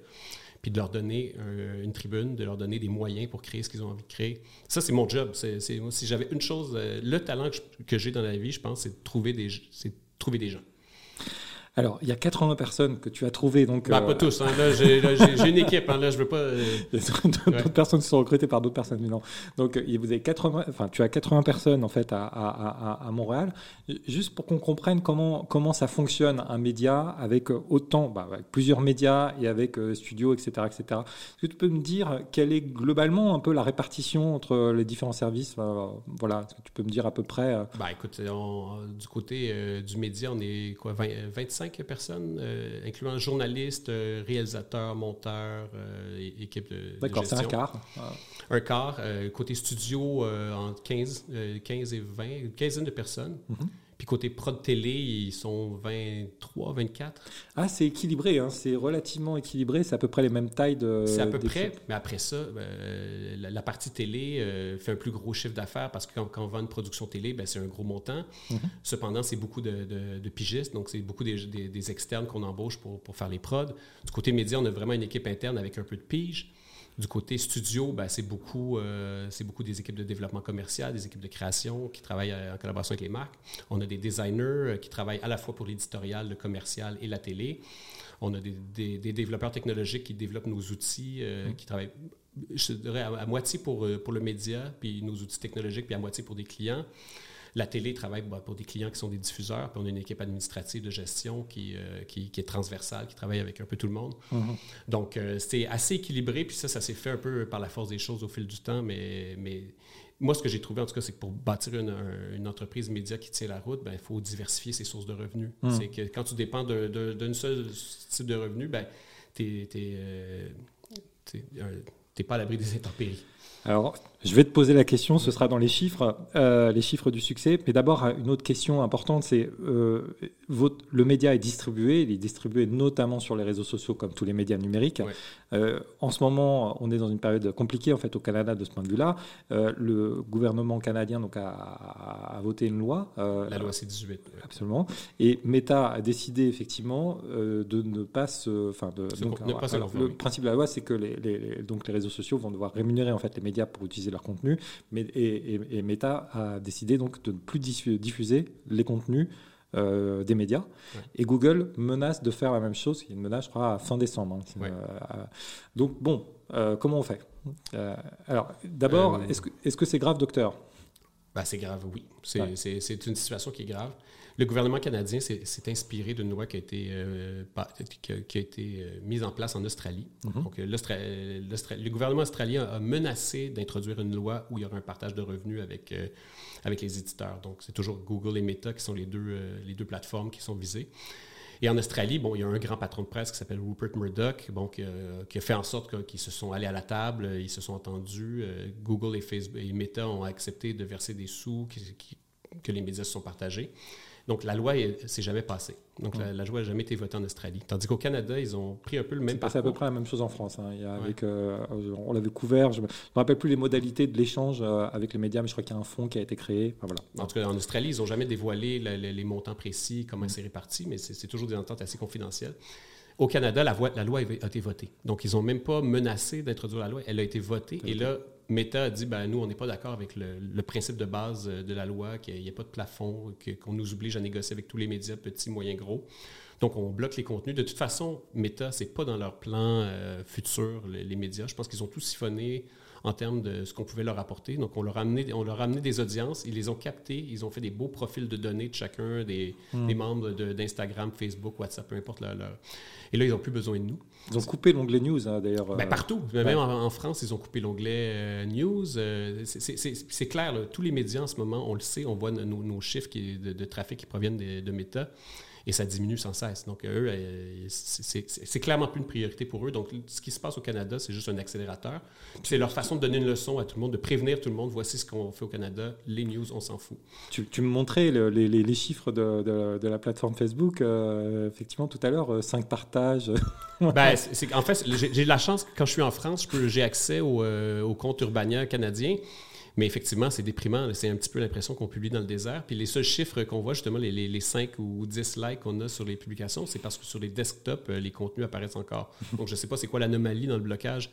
puis de leur donner une tribune, de leur donner des moyens pour créer ce qu'ils ont envie de créer. Ça, c'est mon job. C'est, si j'avais une chose, euh, le talent que, j'ai dans la vie, je pense, c'est de trouver des, trouver des gens. Alors, il y a 80 personnes que tu as trouvées. Donc, bah, pas tous. Hein. Là, j'ai une équipe. Hein. Là, je veux pas. [LAUGHS] d'autres personnes qui sont recrutées par d'autres personnes. Mais non. Donc, vous avez 80, enfin, tu as 80 personnes en fait à, à, à, Montréal. Juste pour qu'on comprenne comment, comment ça fonctionne un média avec autant, bah, avec plusieurs médias et avec studios, etc., etc. Est-ce que tu peux me dire quelle est globalement un peu la répartition entre les différents services Voilà, est-ce que tu peux me dire à peu près Bah, écoute, du côté du média, on est quoi, 20, 25 personnes, euh, incluant journalistes, euh, réalisateurs, monteurs, euh, équipe de, D'accord, c'est un quart. Un quart. côté studio, entre 15, 15 et 20, une quinzaine de personnes. Mm-hmm. Puis côté prod télé, ils sont 23, 24. Ah, c'est équilibré, hein. c'est relativement équilibré, c'est à peu près les mêmes tailles de. C'est à peu près, mais après ça, euh, la, partie télé euh, fait un plus gros chiffre d'affaires parce que quand, on vend une production télé, ben, c'est un gros montant. Mhm. Cependant, c'est beaucoup de, pigistes, donc c'est beaucoup des, externes qu'on embauche pour, pour faire les prods. Du côté média, on a vraiment une équipe interne avec un peu de pige. Du côté studio, ben, c'est beaucoup, euh, beaucoup des équipes de développement commercial, des équipes de création qui travaillent euh, en collaboration avec les marques. On a des designers euh, qui travaillent à la fois pour l'éditorial, le commercial et la télé. On a des, développeurs technologiques qui développent nos outils, mm. qui travaillent, je dirais, à, moitié pour, pour le média, puis nos outils technologiques, puis à moitié pour des clients. La télé travaille pour des clients qui sont des diffuseurs, puis on a une équipe administrative de gestion qui, euh, qui, est transversale, qui travaille avec un peu tout le monde. Mm-hmm. Donc, euh, c'est assez équilibré, puis ça, ça s'est fait un peu par la force des choses au fil du temps, mais, mais moi, ce que j'ai trouvé, en tout cas, c'est que pour bâtir une, entreprise média qui tient la route, ben, il faut diversifier ses sources de revenus. Mm. C'est que quand tu dépends d'une seule type de revenu, ben, tu n'es euh, pas à l'abri des intempéries. Alors, je vais te poser la question, ce sera dans les chiffres, euh, les chiffres du succès. Mais d'abord, une autre question importante, c'est euh, le média est distribué, il est distribué notamment sur les réseaux sociaux comme tous les médias numériques. Euh, en ce moment, on est dans une période compliquée en fait au Canada de ce point de vue-là. le gouvernement canadien donc a, voté une loi. la loi C18. Absolument. Et Meta a décidé effectivement de ne pas se, enfin de, donc, le principe de la loi, c'est que les, les, donc les réseaux sociaux vont devoir rémunérer en fait les médias pour utiliser leur contenu. Mais, et, Meta a décidé donc de ne plus diffuser les contenus euh, des médias. Et Google menace de faire la même chose. Il y a une menace, je crois, à fin décembre. Hein. Euh, donc, bon, euh, comment on fait? Alors, d'abord, est-ce que c'est grave, docteur? Bah, C'est grave, oui. C'est une situation qui est grave. Le gouvernement canadien s'est inspiré d'une loi qui a été, euh, qui a, été euh, mise en place en Australie. Mhm. Donc, le gouvernement australien a menacé d'introduire une loi où il y aura un partage de revenus avec, euh, avec les éditeurs. Donc, c'est toujours Google et Meta qui sont les deux, les deux plateformes qui sont visées. Et en Australie, bon, il y a un grand patron de presse qui s'appelle Rupert Murdoch, bon, qui, a fait en sorte qu'ils se sont allés à la table, ils se sont entendus. Google et Facebook et Meta ont accepté de verser des sous que les médias se sont partagés. Donc, la loi s'est jamais passée. Donc, la, loi n'a jamais été votée en Australie. Tandis qu'au Canada, ils ont pris un peu le même C'est à peu près la même chose en France. Hein. avec, euh, on l'avait couvert. Je ne me rappelle plus les modalités de l'échange euh, avec les médias, mais je crois qu'il y a un fonds qui a été créé. voilà. En tout cas, en Australie, ils n'ont jamais dévoilé les montants précis, comment c'est réparti, mais c'est toujours des ententes assez confidentielles. Au Canada, la, la, loi a été votée. Donc, ils n'ont même pas menacé d'introduire la loi. Elle a été votée. Et là, Meta a dit ben, nous, on n'est pas d'accord avec le, principe de base euh, de la loi, qu'il n'y ait pas de plafond, qu'on nous oblige à négocier avec tous les médias, petits, moyens, gros. Donc, on bloque les contenus. De toute façon, Meta, ce n'est pas dans leur plan euh, futur, les, médias. Je pense qu'ils ont tout siphonné en termes de ce qu'on pouvait leur apporter. Donc, on leur, a amené, on leur a amené des audiences, ils les ont captés, ils ont fait des beaux profils de données de chacun des, hmm. membres d'Instagram, Facebook, WhatsApp, peu importe leur, Et là, ils n'ont plus besoin de nous. Ils ont coupé l'onglet News, hein, d'ailleurs. Ben, partout. Même en, France, ils ont coupé l'onglet euh, News. Euh, c'est clair, tous les médias en ce moment, on le sait, on voit nos, chiffres qui, de, trafic qui proviennent de, de Meta et ça diminue sans cesse. Donc, eux, euh, c'est clairement plus une priorité pour eux. Donc, ce qui se passe au Canada, c'est juste un accélérateur. C'est leur façon de donner une leçon à tout le monde, de prévenir tout le monde. Voici ce qu'on fait au Canada. Les news, on s'en fout. Tu, me montrais les, chiffres de, la plateforme Facebook. Euh, effectivement, tout à l'heure, 5 euh, partages. [LAUGHS] ben, en fait, j'ai de la chance, quand je suis en France, j'ai accès au, au compte Urbania canadien. Mais effectivement, c'est déprimant. C'est un petit peu l'impression qu'on publie dans le désert. Puis les seuls chiffres qu'on voit, justement, les, les, 5 ou 10 likes qu'on a sur les publications, c'est parce que sur les desktops, euh, les contenus apparaissent encore. [LAUGHS] Donc, je ne sais pas c'est quoi l'anomalie dans le blocage.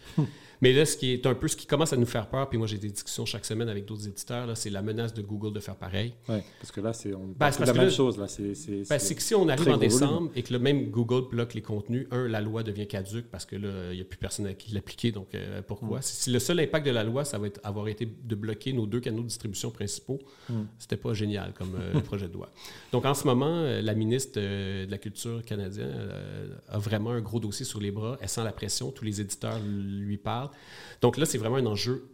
Mais là, ce qui est un peu ce qui commence à nous faire peur, puis moi j'ai des discussions chaque semaine avec d'autres éditeurs, c'est la menace de Google de faire pareil. Oui, parce que là, c'est ben, la même chose. Là, c'est, ben, que si on arrive en décembre et que le même Google bloque les contenus, un, la loi devient caduque parce que là, il n'y a plus personne à qui l'appliquer. Donc, euh, pourquoi? Mm. Si, le seul impact de la loi, ça va être, avoir été de bloquer nos deux canaux de distribution principaux, mm. c'était pas génial comme euh, [LAUGHS] projet de loi. Donc, en ce moment, euh, la ministre de la Culture canadienne a vraiment un gros dossier sur les bras. Elle sent la pression. Tous les éditeurs lui parlent. Donc là, c'est vraiment un enjeu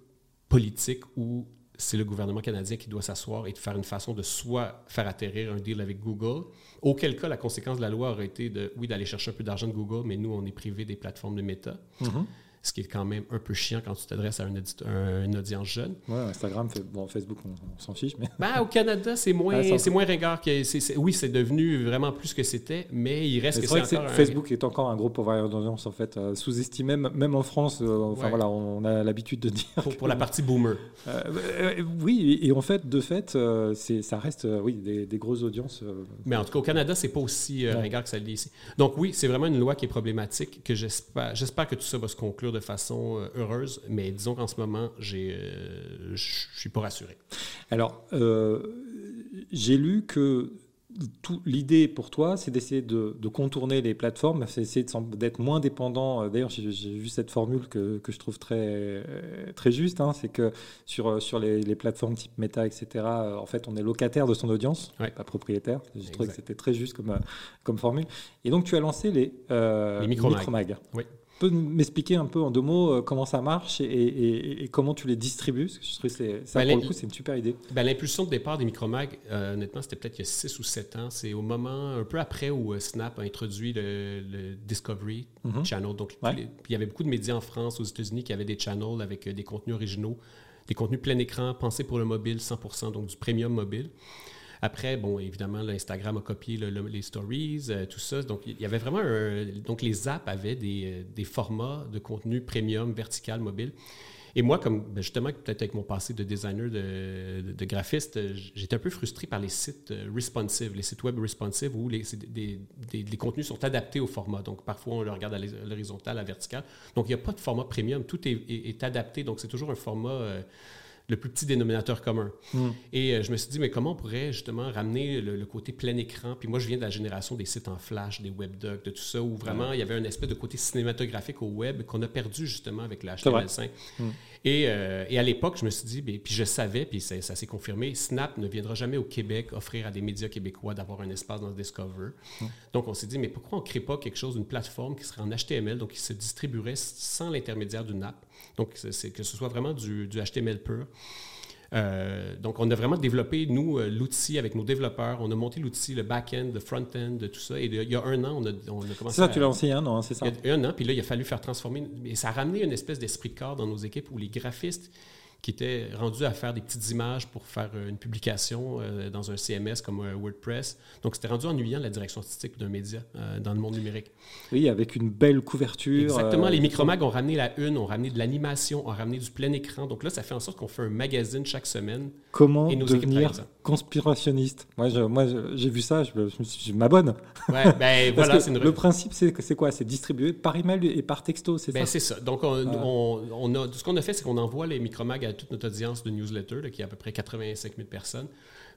politique où c'est le gouvernement canadien qui doit s'asseoir et de faire une façon de soit faire atterrir un deal avec Google, auquel cas la conséquence de la loi aurait été de, oui, d'aller chercher un peu d'argent de Google, mais nous, on est privé des plateformes de Meta. Mm-hmm ce qui est quand même un peu chiant quand tu t'adresses à une, audience jeune. Oui, Instagram, bon, Facebook, on, s'en fiche. Mais... Ben, au Canada, c'est moins, ah, c'est moins ringard. Que, oui, c'est devenu vraiment plus que c'était, mais il reste que c'est encore Facebook est encore un gros pourvoyeur d'audience, en fait, euh, sous-estimé, même en France. Euh, enfin, voilà, on a l'habitude de dire. Pour, la partie boomer. Euh, oui, et, en fait, de fait, ça reste oui, des, grosses audiences. Mais en tout cas, au Canada, c'est pas aussi ringard que ça l'est ici. Donc, oui, c'est vraiment une loi qui est problématique, que j'espère que tout ça va se conclure de façon euh, heureuse, mais disons qu'en ce moment, euh, je suis pas rassuré. Alors, euh, j'ai lu que l'idée pour toi, c'est d'essayer de, contourner les plateformes, c'est essayer d'être moins dépendant. D'ailleurs, j'ai vu cette formule que, que, je trouve très, très juste, hein, c'est que sur, sur les, plateformes type Meta, etc., en fait, on est locataire de son audience, pas propriétaire. J'ai trouvé que c'était très juste comme, comme formule. Et donc, tu as lancé les, les micro-mags. oui peux m'expliquer un peu en deux mots euh, comment ça marche et, comment tu les distribues? Parce que je trouve que ça, ben, pour le coup, c'est une super idée. Ben, L'impulsion de départ des micromags, euh, honnêtement, c'était peut-être il y a 6 ou 7 ans. C'est au moment, un peu après, où euh, Snap a introduit le, Discovery mhm. Channel. Donc, il y avait beaucoup de médias en France, aux États-Unis, qui avaient des channels avec des contenus originaux, des contenus plein écran, pensés pour le mobile 100%, donc du premium mobile. Après, bon, évidemment, l'Instagram a copié les stories, euh, tout ça. Donc, il y avait vraiment un, Donc, les apps avaient des, des formats de contenu premium, vertical, mobile. Et moi, comme ben, justement, peut-être avec mon passé de designer, de, graphiste, j'étais un peu frustré par les sites euh, responsive, les sites web responsive où les, des, contenus sont adaptés au format. Donc, parfois, on le regarde à l'horizontale, à la verticale. Donc, il n'y a pas de format premium. Tout est, adapté. Donc, c'est toujours un format. Euh, le plus petit dénominateur commun. Hmm. Et euh, je me suis dit, mais comment on pourrait justement ramener le, côté plein écran? Puis moi, je viens de la génération des sites en flash, des webdocs, de tout ça, où vraiment il y avait un espèce de côté cinématographique au web qu'on a perdu justement avec le HTML5. Euh, et, à l'époque, je me suis dit, ben, puis je savais, puis ça, s'est confirmé, Snap ne viendra jamais au Québec offrir à des médias québécois d'avoir un espace dans Discover. Hmm. Donc on s'est dit, mais pourquoi on ne crée pas quelque chose, une plateforme qui serait en HTML, donc qui se distribuerait sans l'intermédiaire d'une app? Donc c'est que ce soit vraiment du HTML pur. Euh, donc, on a vraiment développé, nous, euh, l'outil avec nos développeurs. On a monté l'outil, le back-end, le front-end, tout ça. Et il y a un an, on a, on a commencé. C'est ça, tu l'as lancé un an, c'est ça? Il y a un an, puis là, il a fallu faire transformer. Et ça a ramené une espèce d'esprit de corps dans nos équipes où les graphistes qui était rendu à faire des petites images pour faire euh, une publication euh, dans un CMS comme euh, WordPress. Donc, c'était rendu ennuyant la direction artistique d'un média dans le monde numérique. Oui, avec une belle couverture. Exactement. Les micromags ont ramené la une, ont ramené de l'animation, ont ramené du plein écran. Donc là, ça fait en sorte qu'on fait un magazine chaque semaine. Comment devenir conspirationniste? Moi, moi j'ai vu ça, je, je, m'abonne. Ouais, ben, [LAUGHS] voilà, une... Le principe, c'est quoi? C'est distribué par email et par texto, c'est ben, ça? C'est ça. Donc, on, on, a, ce qu'on a fait, c'est qu'on envoie les micromags à toute notre audience de newsletter, qui est à peu près 85 000 personnes.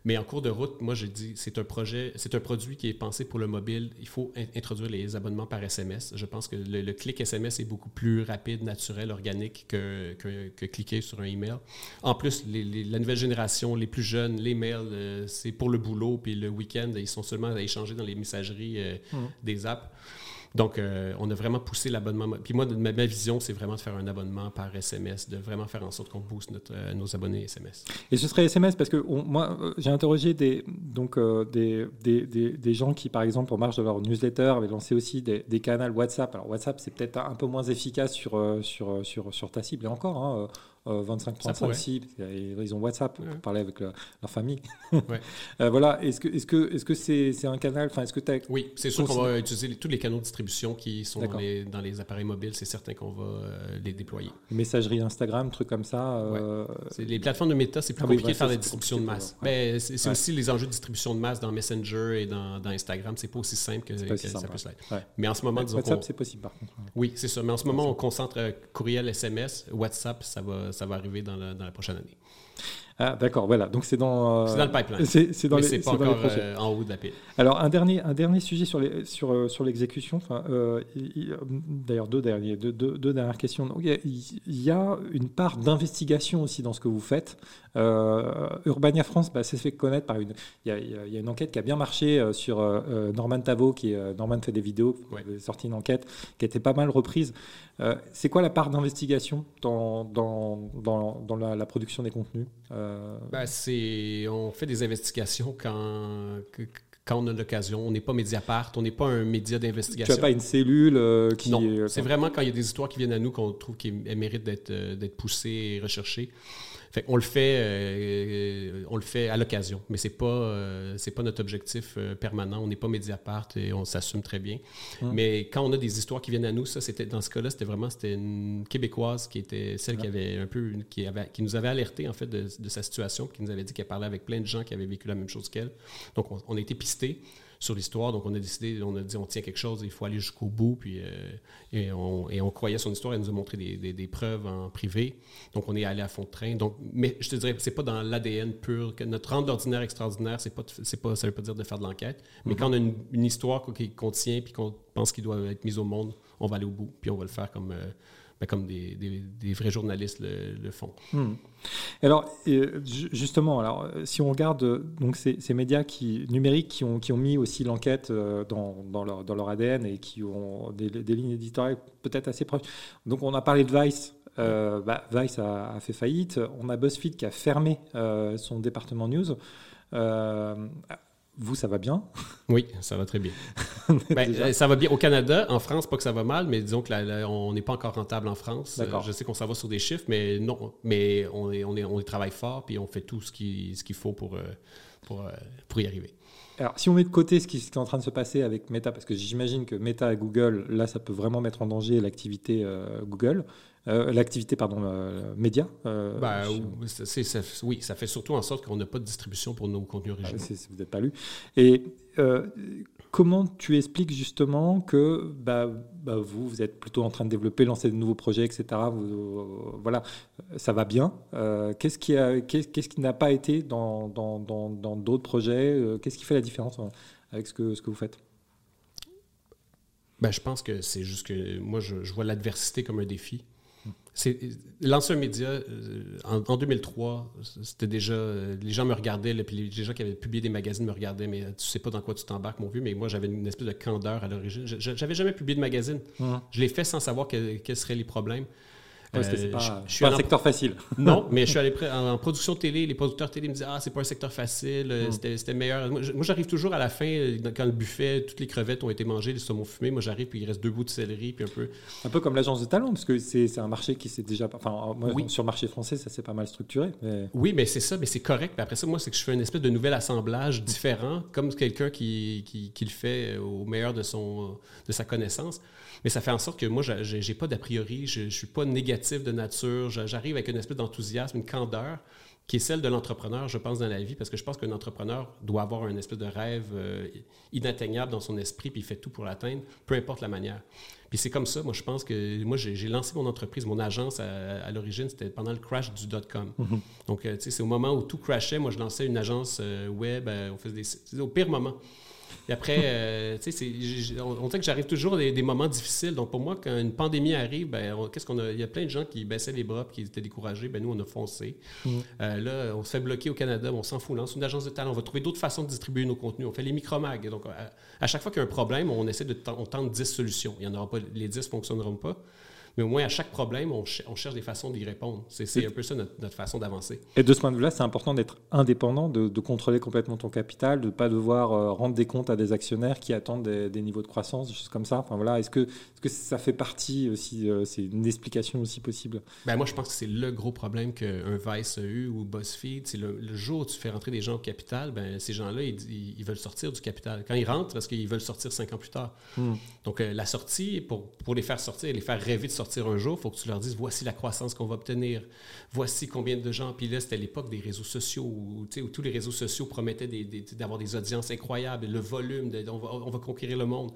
Mais en cours de route, moi, j'ai dit, c'est un projet, c'est un produit qui est pensé pour le mobile. Il faut introduire les abonnements par SMS. Je pense que le, clic SMS est beaucoup plus rapide, naturel, organique que, que, cliquer sur un email. En plus, la nouvelle génération, les plus jeunes, les mails, euh, c'est pour le boulot, puis le week-end, ils sont seulement à échanger dans les messageries euh, mmh. des apps. Donc, euh, on a vraiment poussé l'abonnement. Puis moi, ma, vision, c'est vraiment de faire un abonnement par SMS, de vraiment faire en sorte qu'on booste notre, euh, nos abonnés SMS. Et ce serait SMS parce que moi, euh, j'ai interrogé des, donc, des, des, des, gens qui, par exemple, en marge de leur newsletter, avaient lancé aussi des, canaux WhatsApp. Alors, WhatsApp, c'est peut-être un peu moins efficace sur, sur, sur, sur ta cible. Et encore, hein, 25, 35 si, ils ont WhatsApp pour parler avec leur famille. Ouais. [LAUGHS] Euh, voilà. Est-ce que est-ce que est-ce que c'est c'est un canal Enfin, est-ce que tu Oui, c'est sûr qu'on va utiliser tous les canaux de distribution qui sont dans les, dans les, appareils mobiles. C'est certain qu'on va euh, les déployer. Messagerie Instagram, trucs comme ça. Euh... Les plateformes de méta, c'est plus ah compliqué de faire la distribution de masse. Ben, c'est aussi les enjeux de distribution de masse dans Messenger et dans, dans Instagram. C'est pas aussi simple que, que ça peut l'être. Mais en ce moment, disons WhatsApp, c'est possible par contre. Oui, c'est ça. Mais en ce moment, on concentre euh, courriel, SMS, WhatsApp, ça va, ça va arriver dans la, prochaine année. Ah, d'accord, voilà. Donc c'est dans. Euh, dans le pipeline. C'est dans, les, pas encore euh, en haut de la pile. Alors un dernier, un dernier sujet sur les, sur, euh, sur l'exécution. D'ailleurs deux derniers, deux, deux, dernières questions. Donc, il, y a, une part d'investigation aussi dans ce que vous faites. Urbania France, bah, s'est fait connaître par une. Il y, a, il y, a, une enquête qui a bien marché sur Norman Tavo, qui est Norman fait des vidéos, qui sorti une enquête qui a été pas mal reprise. c'est quoi la part d'investigation dans, dans, dans, dans la, la, production des contenus? Ben, on fait des investigations quand, quand on a l'occasion. On n'est pas Mediapart, on n'est pas un média d'investigation. Tu n'as pas une cellule euh, qui... Non, c'est vraiment quand il y a des histoires qui viennent à nous qu'on trouve qu'elles méritent d'être euh, poussées et recherchées on le fait, euh, on le fait à l'occasion, mais c'est pas, euh, c'est pas notre objectif euh, permanent. On n'est pas Mediapart et on s'assume très bien. Hum. Mais quand on a des histoires qui viennent à nous, ça, c'était dans ce cas-là, c'était vraiment c'était une québécoise qui était celle qui avait un peu, qui avait, qui nous avait alerté en fait de, sa situation, qui nous avait dit qu'elle parlait avec plein de gens qui avaient vécu la même chose qu'elle. Donc, on, on a été pistés sur l'histoire. Donc, on a décidé, on a dit, on tient quelque chose, il faut aller jusqu'au bout. Puis, euh, et, on, et, on, croyait son histoire. Elle nous a montré des, des, preuves en privé. Donc, on est allé à fond de train. Donc, mais je te dirais, c'est pas dans l'ADN pur. Que notre rente d'ordinaire extraordinaire, c'est pas, c'est pas, ça veut pas dire de faire de l'enquête. Mais mm-hmm. quand on a une, histoire qu'on tient puis qu'on pense qu'il doit être mise au monde, on va aller au bout. Puis, on va le faire comme. Euh, ben, comme des, vrais journalistes le, font. Hmm. Alors, justement, alors, si on regarde donc ces, médias qui, numériques qui ont, mis aussi l'enquête euh, dans, leur, ADN et qui ont des, lignes éditoriales peut-être assez proches. Donc, on a parlé de Vice. Euh, bah, Vice a, fait faillite. On a BuzzFeed qui a fermé euh, son département news. Vous, ça va bien? Oui, ça va très bien. [LAUGHS] ben, ça va bien au Canada. En France, pas que ça va mal, mais disons que on n'est pas encore rentable en France. je sais qu'on s'en va sur des chiffres, mais non. Mais on, est, on, est, on travaille fort, puis on fait tout ce qu'il ce qu'il faut pour, euh, pour, euh, pour y arriver. Alors, si on met de côté ce qui, est en train de se passer avec Meta, parce que j'imagine que Meta et Google, là, ça peut vraiment mettre en danger l'activité euh, Google, euh, l'activité, pardon, euh, média. Bah, oui, ça fait surtout en sorte qu'on n'a pas de distribution pour nos contenus ah, originaux. vous n'êtes pas lu. Et comment tu expliques justement que bah, bah, vous, vous êtes plutôt en train de développer, lancer de nouveaux projets, etc. voilà, ça va bien. Euh, qu'est-ce qui qu'est-ce, qui n'a pas été dans, dans, dans, d'autres projets euh, Qu'est-ce qui fait la différence hein, avec ce que, ce que vous faites? Ben, Je pense que c'est juste que moi, je vois l'adversité comme un défi. Lancer un média, euh, en, 2003, c'était déjà. les gens me regardaient, puis les, gens qui avaient publié des magazines me regardaient, mais tu sais pas dans quoi tu t'embarques, mon vieux. Mais moi, j'avais une espèce de candeur à l'origine. J'avais jamais publié de magazine. Je l'ai fait sans savoir quels seraient les problèmes. Euh, c'est pas, je, suis un secteur facile. [LAUGHS] non, mais je suis allé en, production télé. Les producteurs télé me disaient Ah, c'est pas un secteur facile, euh, hmm. c'était meilleur. Moi, j'arrive toujours à la fin, euh, quand le buffet, toutes les crevettes ont été mangées, les saumons fumés. Moi, j'arrive, puis il reste deux bouts de céleri, puis un peu. Un peu comme l'agence de talent, parce que c'est un marché qui s'est déjà. Enfin, oui. sur le marché français, ça s'est pas mal structuré. Oui, mais c'est ça, mais c'est correct. Puis après ça, moi, c'est que je fais une espèce de nouvel assemblage différent, comme quelqu'un qui, qui, qui, le fait au meilleur de, son, de sa connaissance. Mais ça fait en sorte que moi, je n'ai pas d'a priori, je ne suis pas négatif de nature, j'arrive avec une espèce d'enthousiasme, une candeur qui est celle de l'entrepreneur, je pense, dans la vie, parce que je pense qu'un entrepreneur doit avoir un espèce de rêve euh, inatteignable dans son esprit, puis il fait tout pour l'atteindre, peu importe la manière. Puis c'est comme ça, moi, je pense que moi, j'ai lancé mon entreprise, mon agence à, l'origine, c'était pendant le crash du dot-com. Mm-hmm. Donc, euh, tu sais, c'est au moment où tout crashait, moi, je lançais une agence euh, web, on faisait des, au pire moment. Et après, euh, tu sais, on, sait que j'arrive toujours à des, moments difficiles. Donc, pour moi, quand une pandémie arrive, ben, qu'est-ce qu'on a? Il y a plein de gens qui baissaient les bras qui étaient découragés. Ben, nous, on a foncé. Mm. Euh, là, on se fait bloquer au Canada, on s'en fout. On lance une agence de talent. On va trouver d'autres façons de distribuer nos contenus. On fait les micromags. Donc, à, chaque fois qu'il y a un problème, on essaie de on tente 10 solutions. Il y en aura pas, les 10 ne fonctionneront pas. Mais au moins à chaque problème, on, cherche des façons d'y répondre. C'est un peu ça notre, façon d'avancer. Et de ce point de vue-là, c'est important d'être indépendant, de, contrôler complètement ton capital, de ne pas devoir euh, rendre des comptes à des actionnaires qui attendent des, niveaux de croissance, des choses comme ça. Enfin, voilà. Est-ce que, est que ça fait partie aussi, euh, c'est une explication aussi possible? Ben, Moi, je pense que c'est le gros problème qu'un Vice a eu ou BuzzFeed. C'est le, jour où tu fais rentrer des gens au capital, ben, ces gens-là, ils, veulent sortir du capital. Quand ils rentrent, parce qu'ils veulent sortir cinq ans plus tard. Hmm. Donc, euh, la sortie, pour, pour les faire sortir, les faire rêver de un jour, il faut que tu leur dises voici la croissance qu'on va obtenir, voici combien de gens. Puis là, c'était l'époque des réseaux sociaux où, tous les réseaux sociaux promettaient d'avoir des, audiences incroyables, le volume, on va conquérir le monde.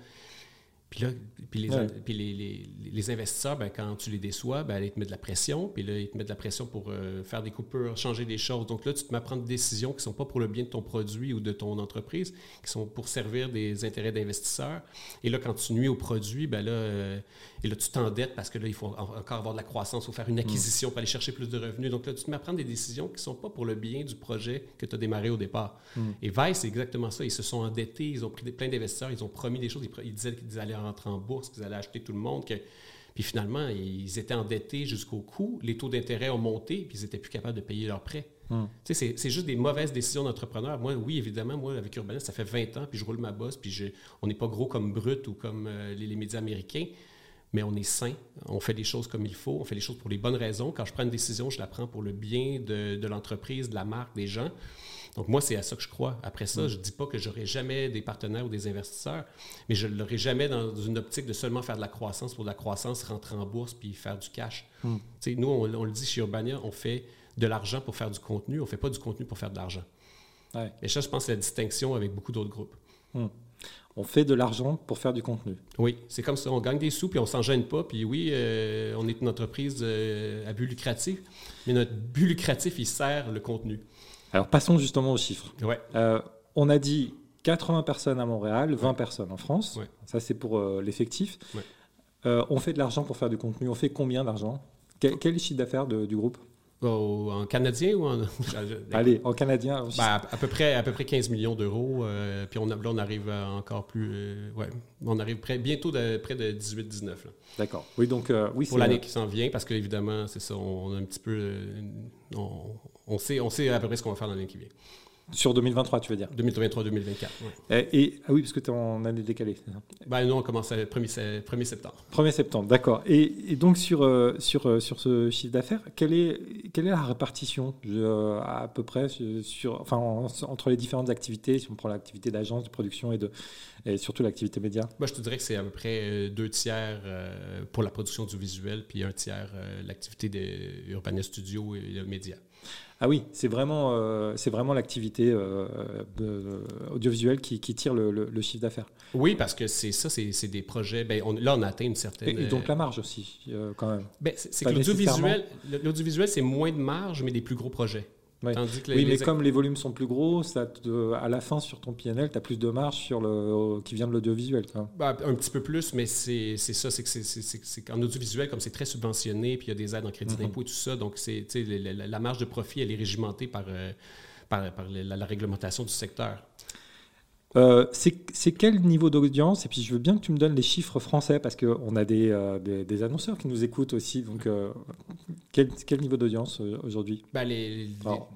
Puis là, puis les, les, les, investisseurs, ben, quand tu les déçois, ben, ils te mettent de la pression. Puis là, ils te mettent de la pression pour euh, faire des coupures, changer des choses. Donc là, tu te mets à prendre des décisions qui ne sont pas pour le bien de ton produit ou de ton entreprise, qui sont pour servir des intérêts d'investisseurs. Et là, quand tu nuis au produit, ben là, euh, et là, tu t'endettes parce que là, il faut encore avoir de la croissance, il faut faire une acquisition pour aller chercher plus de revenus. Donc là, tu te mets à prendre des décisions qui ne sont pas pour le bien du projet que tu as démarré au départ. Hmm. Et Vice, c'est exactement ça. Ils se sont endettés, ils ont pris plein d'investisseurs, ils ont promis des choses, ils, disaient qu'ils allaient rentrer en bourse, qu'ils allaient acheter tout le monde. Que, puis finalement, ils étaient endettés jusqu'au cou, les taux d'intérêt ont monté, puis ils n'étaient plus capables de payer leurs prêts. Hmm. C'est, c'est juste des mauvaises décisions d'entrepreneur. Moi, oui, évidemment, moi, avec Urbanis, ça fait 20 ans, puis je roule ma bosse, puis je, on n'est pas gros comme Brut ou comme euh, les, les, médias américains mais on est sain, on fait les choses comme il faut, on fait les choses pour les bonnes raisons. Quand je prends une décision, je la prends pour le bien de, l'entreprise, de la marque, des gens. Donc moi, c'est à ça que je crois. Après ça, je ne dis pas que j'aurai jamais des partenaires ou des investisseurs, mais je ne l'aurai jamais dans une optique de seulement faire de la croissance pour de la croissance, rentrer en bourse puis faire du cash. Mm. Nous, on, le dit chez Urbania, on fait de l'argent pour faire du contenu, on ne fait pas du contenu pour faire de l'argent. Et ça, je pense, c'est la distinction avec beaucoup d'autres groupes. Mm on fait de l'argent pour faire du contenu. Oui, c'est comme ça. On gagne des sous, puis on s'en gêne pas. Puis oui, euh, on est une entreprise euh, à but lucratif, mais notre but lucratif, il sert le contenu. Alors passons justement aux chiffres. Ouais. Euh, on a dit 80 personnes à Montréal, 20 personnes en France. Ça, c'est pour l'effectif. on fait de l'argent pour faire du contenu. On fait combien d'argent? Quel, quel, est le chiffre d'affaires du groupe? En canadien ou en. [LAUGHS] Allez, en canadien. Ben, à, peu près, à peu près 15 millions d'euros. Euh, puis on là, on arrive encore plus. Euh, ouais, on arrive près, bientôt de, près de 18-19. D'accord. Oui, donc. Euh, oui, Pour l'année qui s'en vient, parce qu'évidemment, c'est ça, on a un petit peu. On, on, sait, on sait à peu près ce qu'on va faire dans l'année qui vient. Sur 2023, tu veux dire? 2023-2024, Et, ah oui, parce que tu es en année décalée. Ben non, on commence le 1er, 1er septembre. 1er septembre, d'accord. Et, donc, sur, euh, sur, euh, sur ce chiffre d'affaires, quelle est, quelle est la répartition euh, à peu près sur, enfin, entre les différentes activités, si on prend l'activité d'agence, de production et, de, et surtout l'activité média? Moi, Je te dirais que c'est à peu près deux tiers pour la production du visuel, puis un tiers l'activité d'Urbania Studio et le média. Ah oui, c'est vraiment, euh, c'est vraiment l'activité euh, audiovisuelle qui, tire le, chiffre d'affaires. Oui, parce que c'est ça, c'est des projets. Ben, là, on a atteint une certaine. Et, donc la marge aussi, euh, quand même. Ben, c'est que l'audiovisuel, c'est moins de marge, mais des plus gros projets oui, mais comme les volumes sont plus gros, ça à la fin, sur ton PNL, tu as plus de marge sur le, qui vient de l'audiovisuel. Bah, un petit peu plus, mais c'est ça, c'est que c'est qu'en audiovisuel, comme c'est très subventionné, puis il y a des aides en crédit mhm. d'impôt et tout ça, donc c'est la, la, marge de profit, elle est régimentée par, euh, par, la, réglementation du secteur. Euh, c'est quel niveau d'audience? Et puis je veux bien que tu me donnes les chiffres français parce qu'on a des, euh, des, annonceurs qui nous écoutent aussi. Donc euh, quel, quel, niveau d'audience aujourd'hui? Ben, les,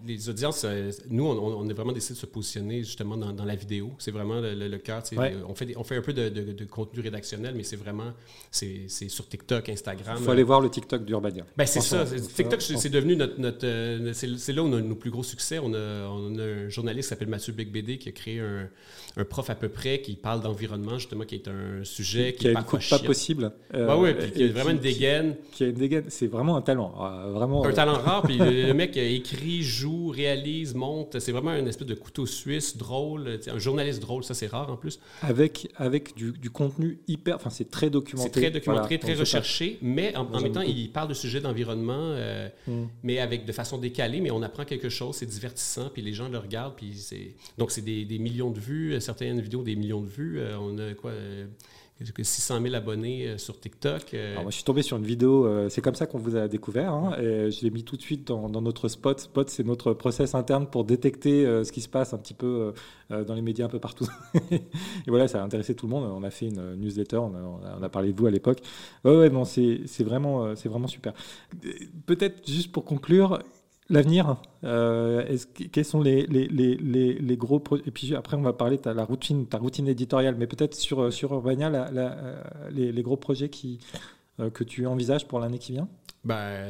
les, audiences, nous, on, a vraiment décidé de se positionner justement dans, dans la vidéo. C'est vraiment le, le, cœur. On, fait on fait un peu de, de, contenu rédactionnel, mais c'est vraiment c'est sur TikTok, Instagram. Il faut aller voir le TikTok d'Urbania. Ben, c'est ça. TikTok, c'est devenu notre. notre c'est là où on a nos plus gros succès. On a, on a un journaliste qui s'appelle Mathieu Big BD qui a créé un un prof à peu près qui parle d'environnement, justement, qui est un sujet qui, qui a une coupe pas possible. Euh, oui, puis qui a vraiment une dégaine. Qui, a une dégaine, c'est vraiment un talent. Euh, vraiment, un talent rare, puis le [LAUGHS] mec écrit, joue, réalise, monte. C'est vraiment une espèce de couteau suisse drôle, un journaliste drôle, ça c'est rare en plus. Avec, avec du, contenu hyper. Enfin, c'est très documenté. C'est très documenté, très recherché, mais en, même temps, il parle de sujets d'environnement, euh, mm. mais avec de façon décalée, mais on apprend quelque chose, c'est divertissant, puis les gens le regardent, puis c'est. Donc, c'est des, des millions de vues certaines vidéos des millions de vues. Euh, on a quoi 600 000 abonnés euh, sur TikTok. Euh. moi, je suis tombé sur une vidéo, euh, c'est comme ça qu'on vous a découvert. Hein, et je l'ai mis tout de suite dans, notre spot. Spot, c'est notre process interne pour détecter ce qui se passe un petit peu dans les médias un peu partout. [LAUGHS] et voilà, ça a intéressé tout le monde. On a fait une newsletter, on a, on a parlé de vous à l'époque. Ouais, ouais, non, c'est vraiment, c'est vraiment super. Peut-être juste pour conclure, L'avenir, euh, quels sont les, les, les, les, gros Et puis après, on va parler de routine, ta routine éditoriale, mais peut-être sur, sur Urbania, euh, les, gros projets qui, euh, que tu envisages pour l'année qui vient? Ben,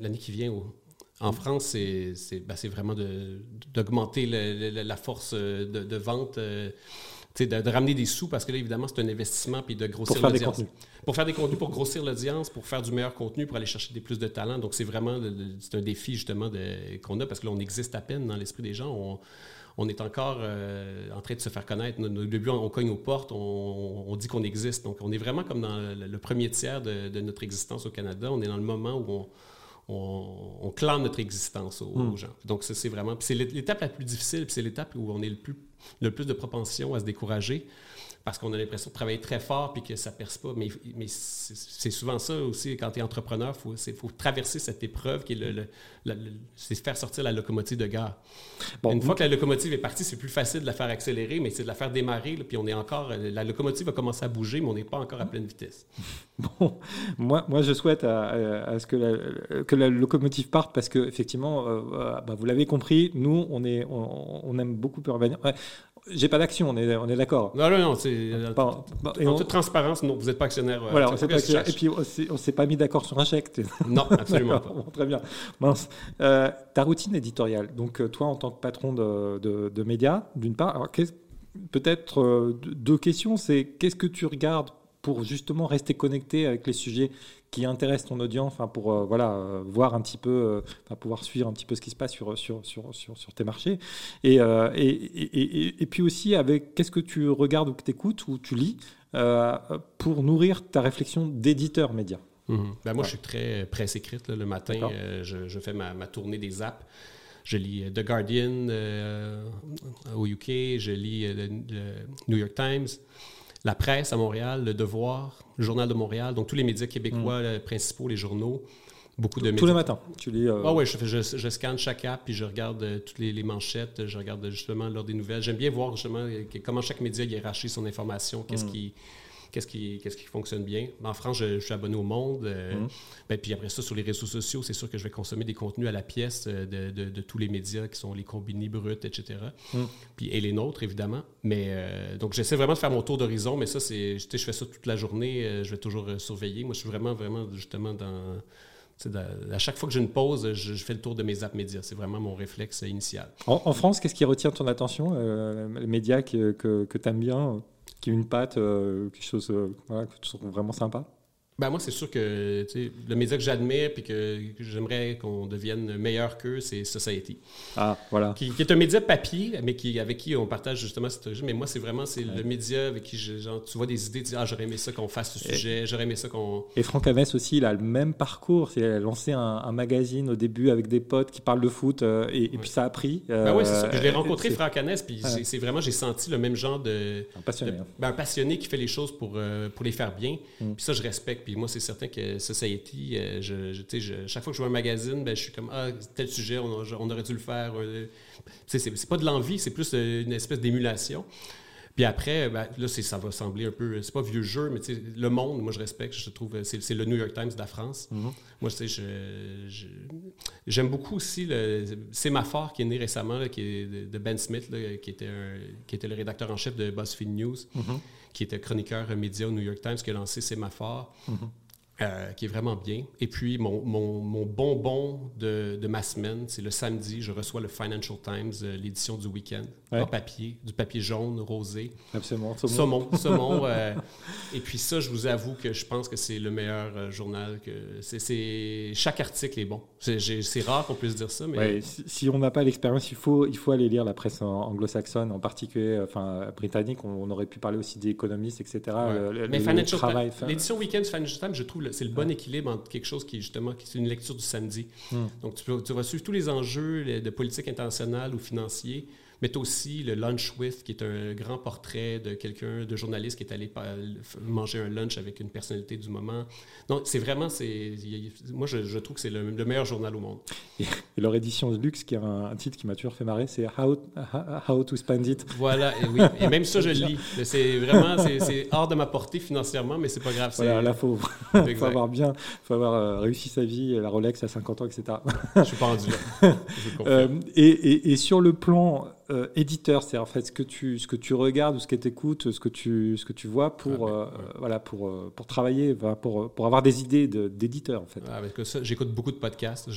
L'année qui vient, en France, c'est ben, vraiment d'augmenter la force de vente de, ramener des sous parce que là, évidemment, c'est un investissement puis de grossir l'audience. Pour faire des contenus, pour grossir l'audience, pour faire du meilleur contenu, pour aller chercher des plus de talents. Donc, c'est vraiment c'est un défi justement qu'on a parce que là, on existe à peine dans l'esprit des gens. On, est encore euh, en train de se faire connaître. Au début, on, cogne aux portes, on, dit qu'on existe. Donc, on est vraiment comme dans le, premier tiers de, notre existence au Canada. On est dans le moment où on, clame notre existence aux, hmm. gens. Donc, ça, c'est vraiment. c'est l'étape la plus difficile, puis c'est l'étape où on est le plus le plus de propension à se décourager parce qu'on a l'impression de travailler très fort puis que ça ne perce pas. Mais, mais c'est souvent ça aussi, quand tu es entrepreneur, il faut, traverser cette épreuve qui est le, c'est faire sortir la locomotive de gare. Une fois que la locomotive est partie, c'est plus facile de la faire accélérer, mais c'est de la faire démarrer, puis on est encore, la locomotive va commencer à bouger, mais on n'est pas encore à pleine vitesse. [LAUGHS] Bon, moi, moi je souhaite à, ce que la, que la, locomotive parte parce que effectivement, euh, euh, bah, vous l'avez compris, nous, on, est, on, aime beaucoup Urbania. J'ai pas d'action, on est, on est d'accord. Non, non, non. C'est, en toute transparence, non, vous n'êtes pas actionnaire. Euh, voilà, on pas actionnaire. Et puis, on ne s'est pas mis d'accord sur un chèque. Non, absolument [LAUGHS] pas. très bien. Mince. Euh, ta routine éditoriale. Donc, euh, toi, en tant que patron de, de, de médias, d'une part, peut-être deux questions. C'est qu'est-ce que tu regardes pour justement rester connecté avec les sujets qui intéressent ton audience, enfin pour euh, voilà euh, voir un petit peu, euh, pouvoir suivre un petit peu ce qui se passe sur sur sur sur, sur tes marchés, et, et, et, et, puis aussi avec qu'est-ce que tu regardes ou que tu écoutes ou tu lis pour nourrir ta réflexion d'éditeur média? Mhm. Ben moi, je suis très presse écrite. le matin, je, je, fais ma, ma, tournée des apps. Je lis The Guardian au UK, je lis le New York Times la presse à Montréal, Le Devoir, le Journal de Montréal, donc tous les médias québécois mm. principaux, les journaux. Beaucoup de Tous les matins, tu lis. Ah ouais, je, je, scanne chaque app puis je regarde euh, toutes les, manchettes, je regarde justement l'ordre des nouvelles. J'aime bien voir justement euh, comment chaque média hiérarchise son information, qu'est-ce mm. qui qu'est-ce qui, qu'est-ce qui fonctionne bien. En France, je, suis abonné au Monde. Euh, mm. ben, puis après ça, sur les réseaux sociaux, c'est sûr que je vais consommer des contenus à la pièce euh, de, tous les médias qui sont les combinés bruts, etc. Mm. Puis, et les nôtres, évidemment. Mais euh, donc, j'essaie vraiment de faire mon tour d'horizon, mais ça, c'est, je fais ça toute la journée. je vais toujours surveiller. Moi, je suis vraiment, vraiment, justement, dans à chaque fois que j'ai une pause, je, fais le tour de mes apps médias. C'est vraiment mon réflexe initial. En, France, qu'est-ce qui retient ton attention Les médias que, que, que tu aimes bien? Qui est une patte, euh, quelque chose euh, que tu trouves vraiment sympa ben moi, c'est sûr que le média que j'admire et que, j'aimerais qu'on devienne meilleur qu'eux, c'est Society. Ah, voilà. Qui, est un média papier, mais qui, avec qui on partage justement cette origine. Mais moi, c'est vraiment c'est le média avec qui genre, tu vois des idées, tu dis Ah, j'aurais aimé ça qu'on fasse ce sujet, j'aurais aimé ça qu'on. Et Franck Hamès aussi, il a le même parcours. Il a lancé un, magazine au début avec des potes qui parlent de foot euh, et, puis ça a pris. ben oui, c'est ça. Je l'ai rencontré, Franck Hamès, puis c'est vraiment, j'ai senti le même genre de. Un passionné. Hein. ben, un passionné qui fait les choses pour, euh, pour les faire bien. Mm. Puis ça, je respecte. Puis moi, c'est certain que Society, euh, chaque fois que je vois un magazine, ben, je suis comme, ah, tel sujet, on, on aurait dû le faire. Euh, c'est pas de l'envie, c'est plus euh, une espèce d'émulation. Puis après, ben, là, ça va sembler un peu, c'est pas vieux jeu, mais le monde, moi, je respecte, je trouve, c'est le New York Times de la France. Mm-hmm. Moi, tu sais, j'aime beaucoup aussi le Sémaphore qui est né récemment, qui est de Ben Smith, qui, était qui était le rédacteur en chef de BuzzFeed News, mm-hmm. qui était chroniqueur média au New York Times, qui a lancé Sémaphore. Euh, qui est vraiment bien. Et puis, mon, mon, mon bonbon de, de, ma semaine, c'est le samedi, je reçois le Financial Times, euh, l'édition du week-end, en papier, du papier jaune, rosé. Absolument. Saumon. [LAUGHS] Saumon. euh, et puis ça, je vous avoue que je pense que c'est le meilleur euh, journal. que c'est Chaque article est bon. C'est rare qu'on puisse dire ça, mais... si, on n'a pas l'expérience, il faut, il faut aller lire la presse anglo-saxonne, en particulier enfin, britannique. On, aurait pu parler aussi d'économistes, etc. mais Financial Times, l'édition week-end du Financial Times, je trouve c'est le bon équilibre entre quelque chose qui est justement une lecture du samedi. Hmm. Donc, tu, vas suivre tous les enjeux de politique internationale ou financiers, mais tu as aussi le Lunch With, qui est un grand portrait de quelqu'un, de journaliste qui est allé manger un lunch avec une personnalité du moment. Donc, c'est vraiment, c'est, moi, je, trouve que c'est le, meilleur journal au monde. Et, leur édition de luxe, qui a un, titre qui m'a toujours fait marrer, c'est How, How, to Spend It. Voilà, et, oui. et même ça, je lis. C'est vraiment, c'est, hors de ma portée financièrement, mais c'est pas grave. Voilà, là, il faut, [LAUGHS] faut, avoir bien, faut avoir euh, réussi sa vie, la Rolex à 50 ans, etc. je suis pas rendu là. [LAUGHS] Euh, et, et, sur le plan euh, éditeur, c'est en fait ce que tu ce que tu regardes ou ce que tu écoutes, ce que tu ce que tu vois pour euh, voilà pour pour travailler, pour pour avoir des idées d'éditeur en fait. j'écoute beaucoup de podcasts.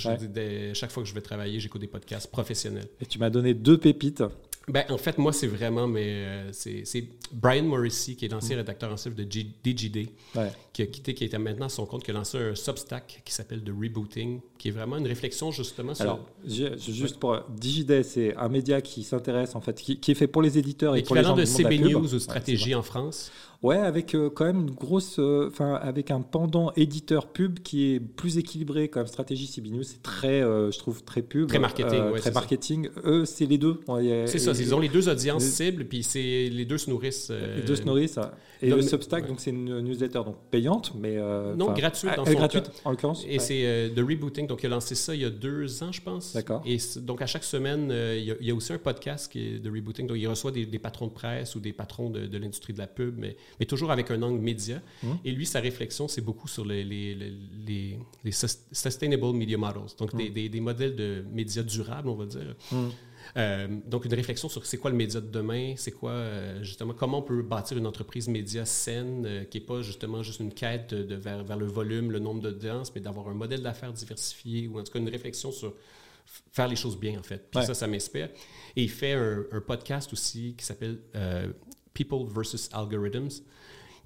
chaque fois que je vais travailler, j'écoute des podcasts professionnels. Et tu m'as donné deux pépites. Ben, en fait, moi, c'est vraiment, mais euh, c'est Brian Morrissey, qui est l'ancien mm. rédacteur en chef de DGD, qui a quitté, qui était maintenant à son compte, qui a lancé un Substack qui s'appelle The Rebooting, qui est vraiment une réflexion justement sur. Alors, juste pour DGD, c'est un média qui s'intéresse, en fait, qui, est fait pour les éditeurs et pour les gens de CB News ou Stratégie en France. Ouais, avec euh, quand même une grosse, euh, enfin avec un pendant éditeur pub qui est plus équilibré comme stratégie CB News. C'est très, euh, je trouve, très pub, très marketing, ouais, très marketing. Eux, c'est les deux. c'est ça, ils ont les deux audiences cibles, puis c'est les deux se nourrissent. les deux se nourrissent. Et le Substack, donc c'est une newsletter donc payante, mais non gratuite dans son gratuite en l'occurrence? Et c'est de Rebooting, donc il a lancé ça il y a deux ans, je pense. D'accord. Et donc à chaque semaine, il y, a, aussi un podcast qui est de Rebooting, donc il reçoit des, patrons de presse ou des patrons de, de l'industrie de la pub, mais mais toujours avec un angle média. Hum. Et lui, sa réflexion, c'est beaucoup sur les, les, les, les, sustainable media models, donc des, hum. des, des, modèles de médias durables, on va dire. Hum. Euh, donc, une réflexion sur c'est quoi le média de demain, c'est quoi, euh, justement, comment on peut bâtir une entreprise média saine euh, qui n'est pas justement juste une quête de, vers, vers, le volume, le nombre d'audience, mais d'avoir un modèle d'affaires diversifié ou en tout cas une réflexion sur faire les choses bien, en fait. Puis ça, ça m'inspire. Et il fait un, un, podcast aussi qui s'appelle People versus Algorithms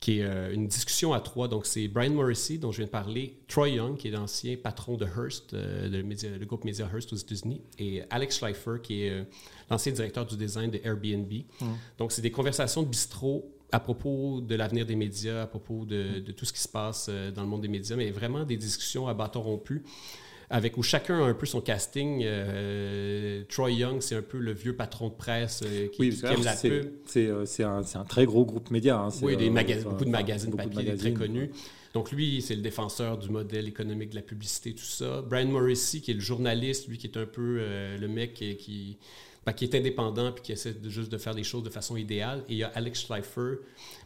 qui est euh, une discussion à trois. Donc, c'est Brian Morrissey, dont je viens de parler, Troy Young, qui est l'ancien patron de Hearst, euh, le, groupe média Hearst aux États-Unis, et Alex Schleifer, qui est euh, l'ancien directeur du design de Airbnb. Mm. Donc, c'est des conversations de bistrot à propos de l'avenir des médias, à propos de, de, tout ce qui se passe dans le monde des médias, mais vraiment des discussions à bâton rompu avec où chacun a un peu son casting. Euh, Troy Young, c'est un peu le vieux patron de presse euh, qui, aime la pub. Euh, c'est un, un, très gros groupe média. Hein, oui, des beaucoup de magazines papier très connus. Donc lui, c'est le défenseur du modèle économique de la publicité, tout ça. Brian Morrissey, qui est le journaliste, lui qui est un peu le mec qui, qui, ben, qui, est indépendant puis qui essaie de, juste de faire des choses de façon idéale. Et il y a Alex Schleifer,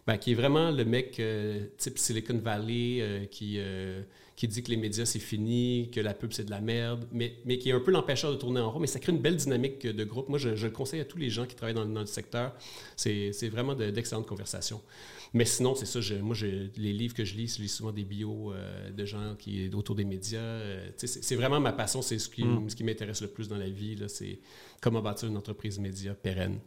ben, qui est vraiment le mec type Silicon Valley, qui qui dit que les médias c'est fini, que la pub c'est de la merde, mais, mais qui est un peu l'empêcheur de tourner en rond. Mais ça crée une belle dynamique de groupe. Moi, je, le conseille à tous les gens qui travaillent dans, le secteur. C'est vraiment d'excellentes conversations. Mais sinon, c'est ça. moi, les livres que je lis, je lis souvent des bios euh, de gens qui autour des médias. Euh, c'est vraiment ma passion. C'est ce qui, mm. ce qui m'intéresse le plus dans la vie. C'est comment bâtir une entreprise média pérenne.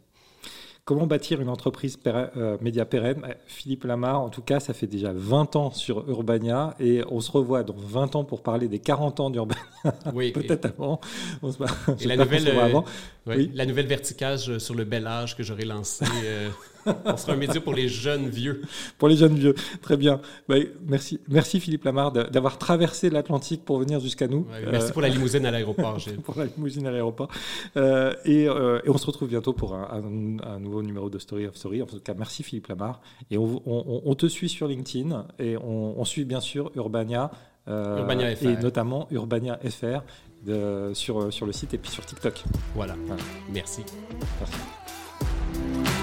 Comment bâtir une entreprise euh, média pérenne? Euh, Philippe Lamar, en tout cas, ça fait déjà 20 ans sur Urbania et on se revoit dans 20 ans pour parler des 40 ans d'Urbania. [LAUGHS] Oui. Peut-être avant. On se... et la nouvelle, avant. Oui. La nouvelle verticage sur le bel âge que j'aurais lancé. Euh, on sera un média pour les jeunes vieux. Pour les jeunes vieux, très bien. Bah, merci, merci Philippe Lamar d'avoir traversé l'Atlantique pour venir jusqu'à nous. merci pour la limousine à l'aéroport. [LAUGHS] pour la limousine à l'aéroport. Euh, et, euh, et, on se retrouve bientôt pour un, un, nouveau numéro de Story of Story. En tout cas, merci Philippe Lamar. Et on, on, on te suit sur LinkedIn et on, suit bien sûr Urbania. Urbania FR. Et notamment Urbania FR sur, sur le site et puis sur TikTok. Voilà. Merci. Merci.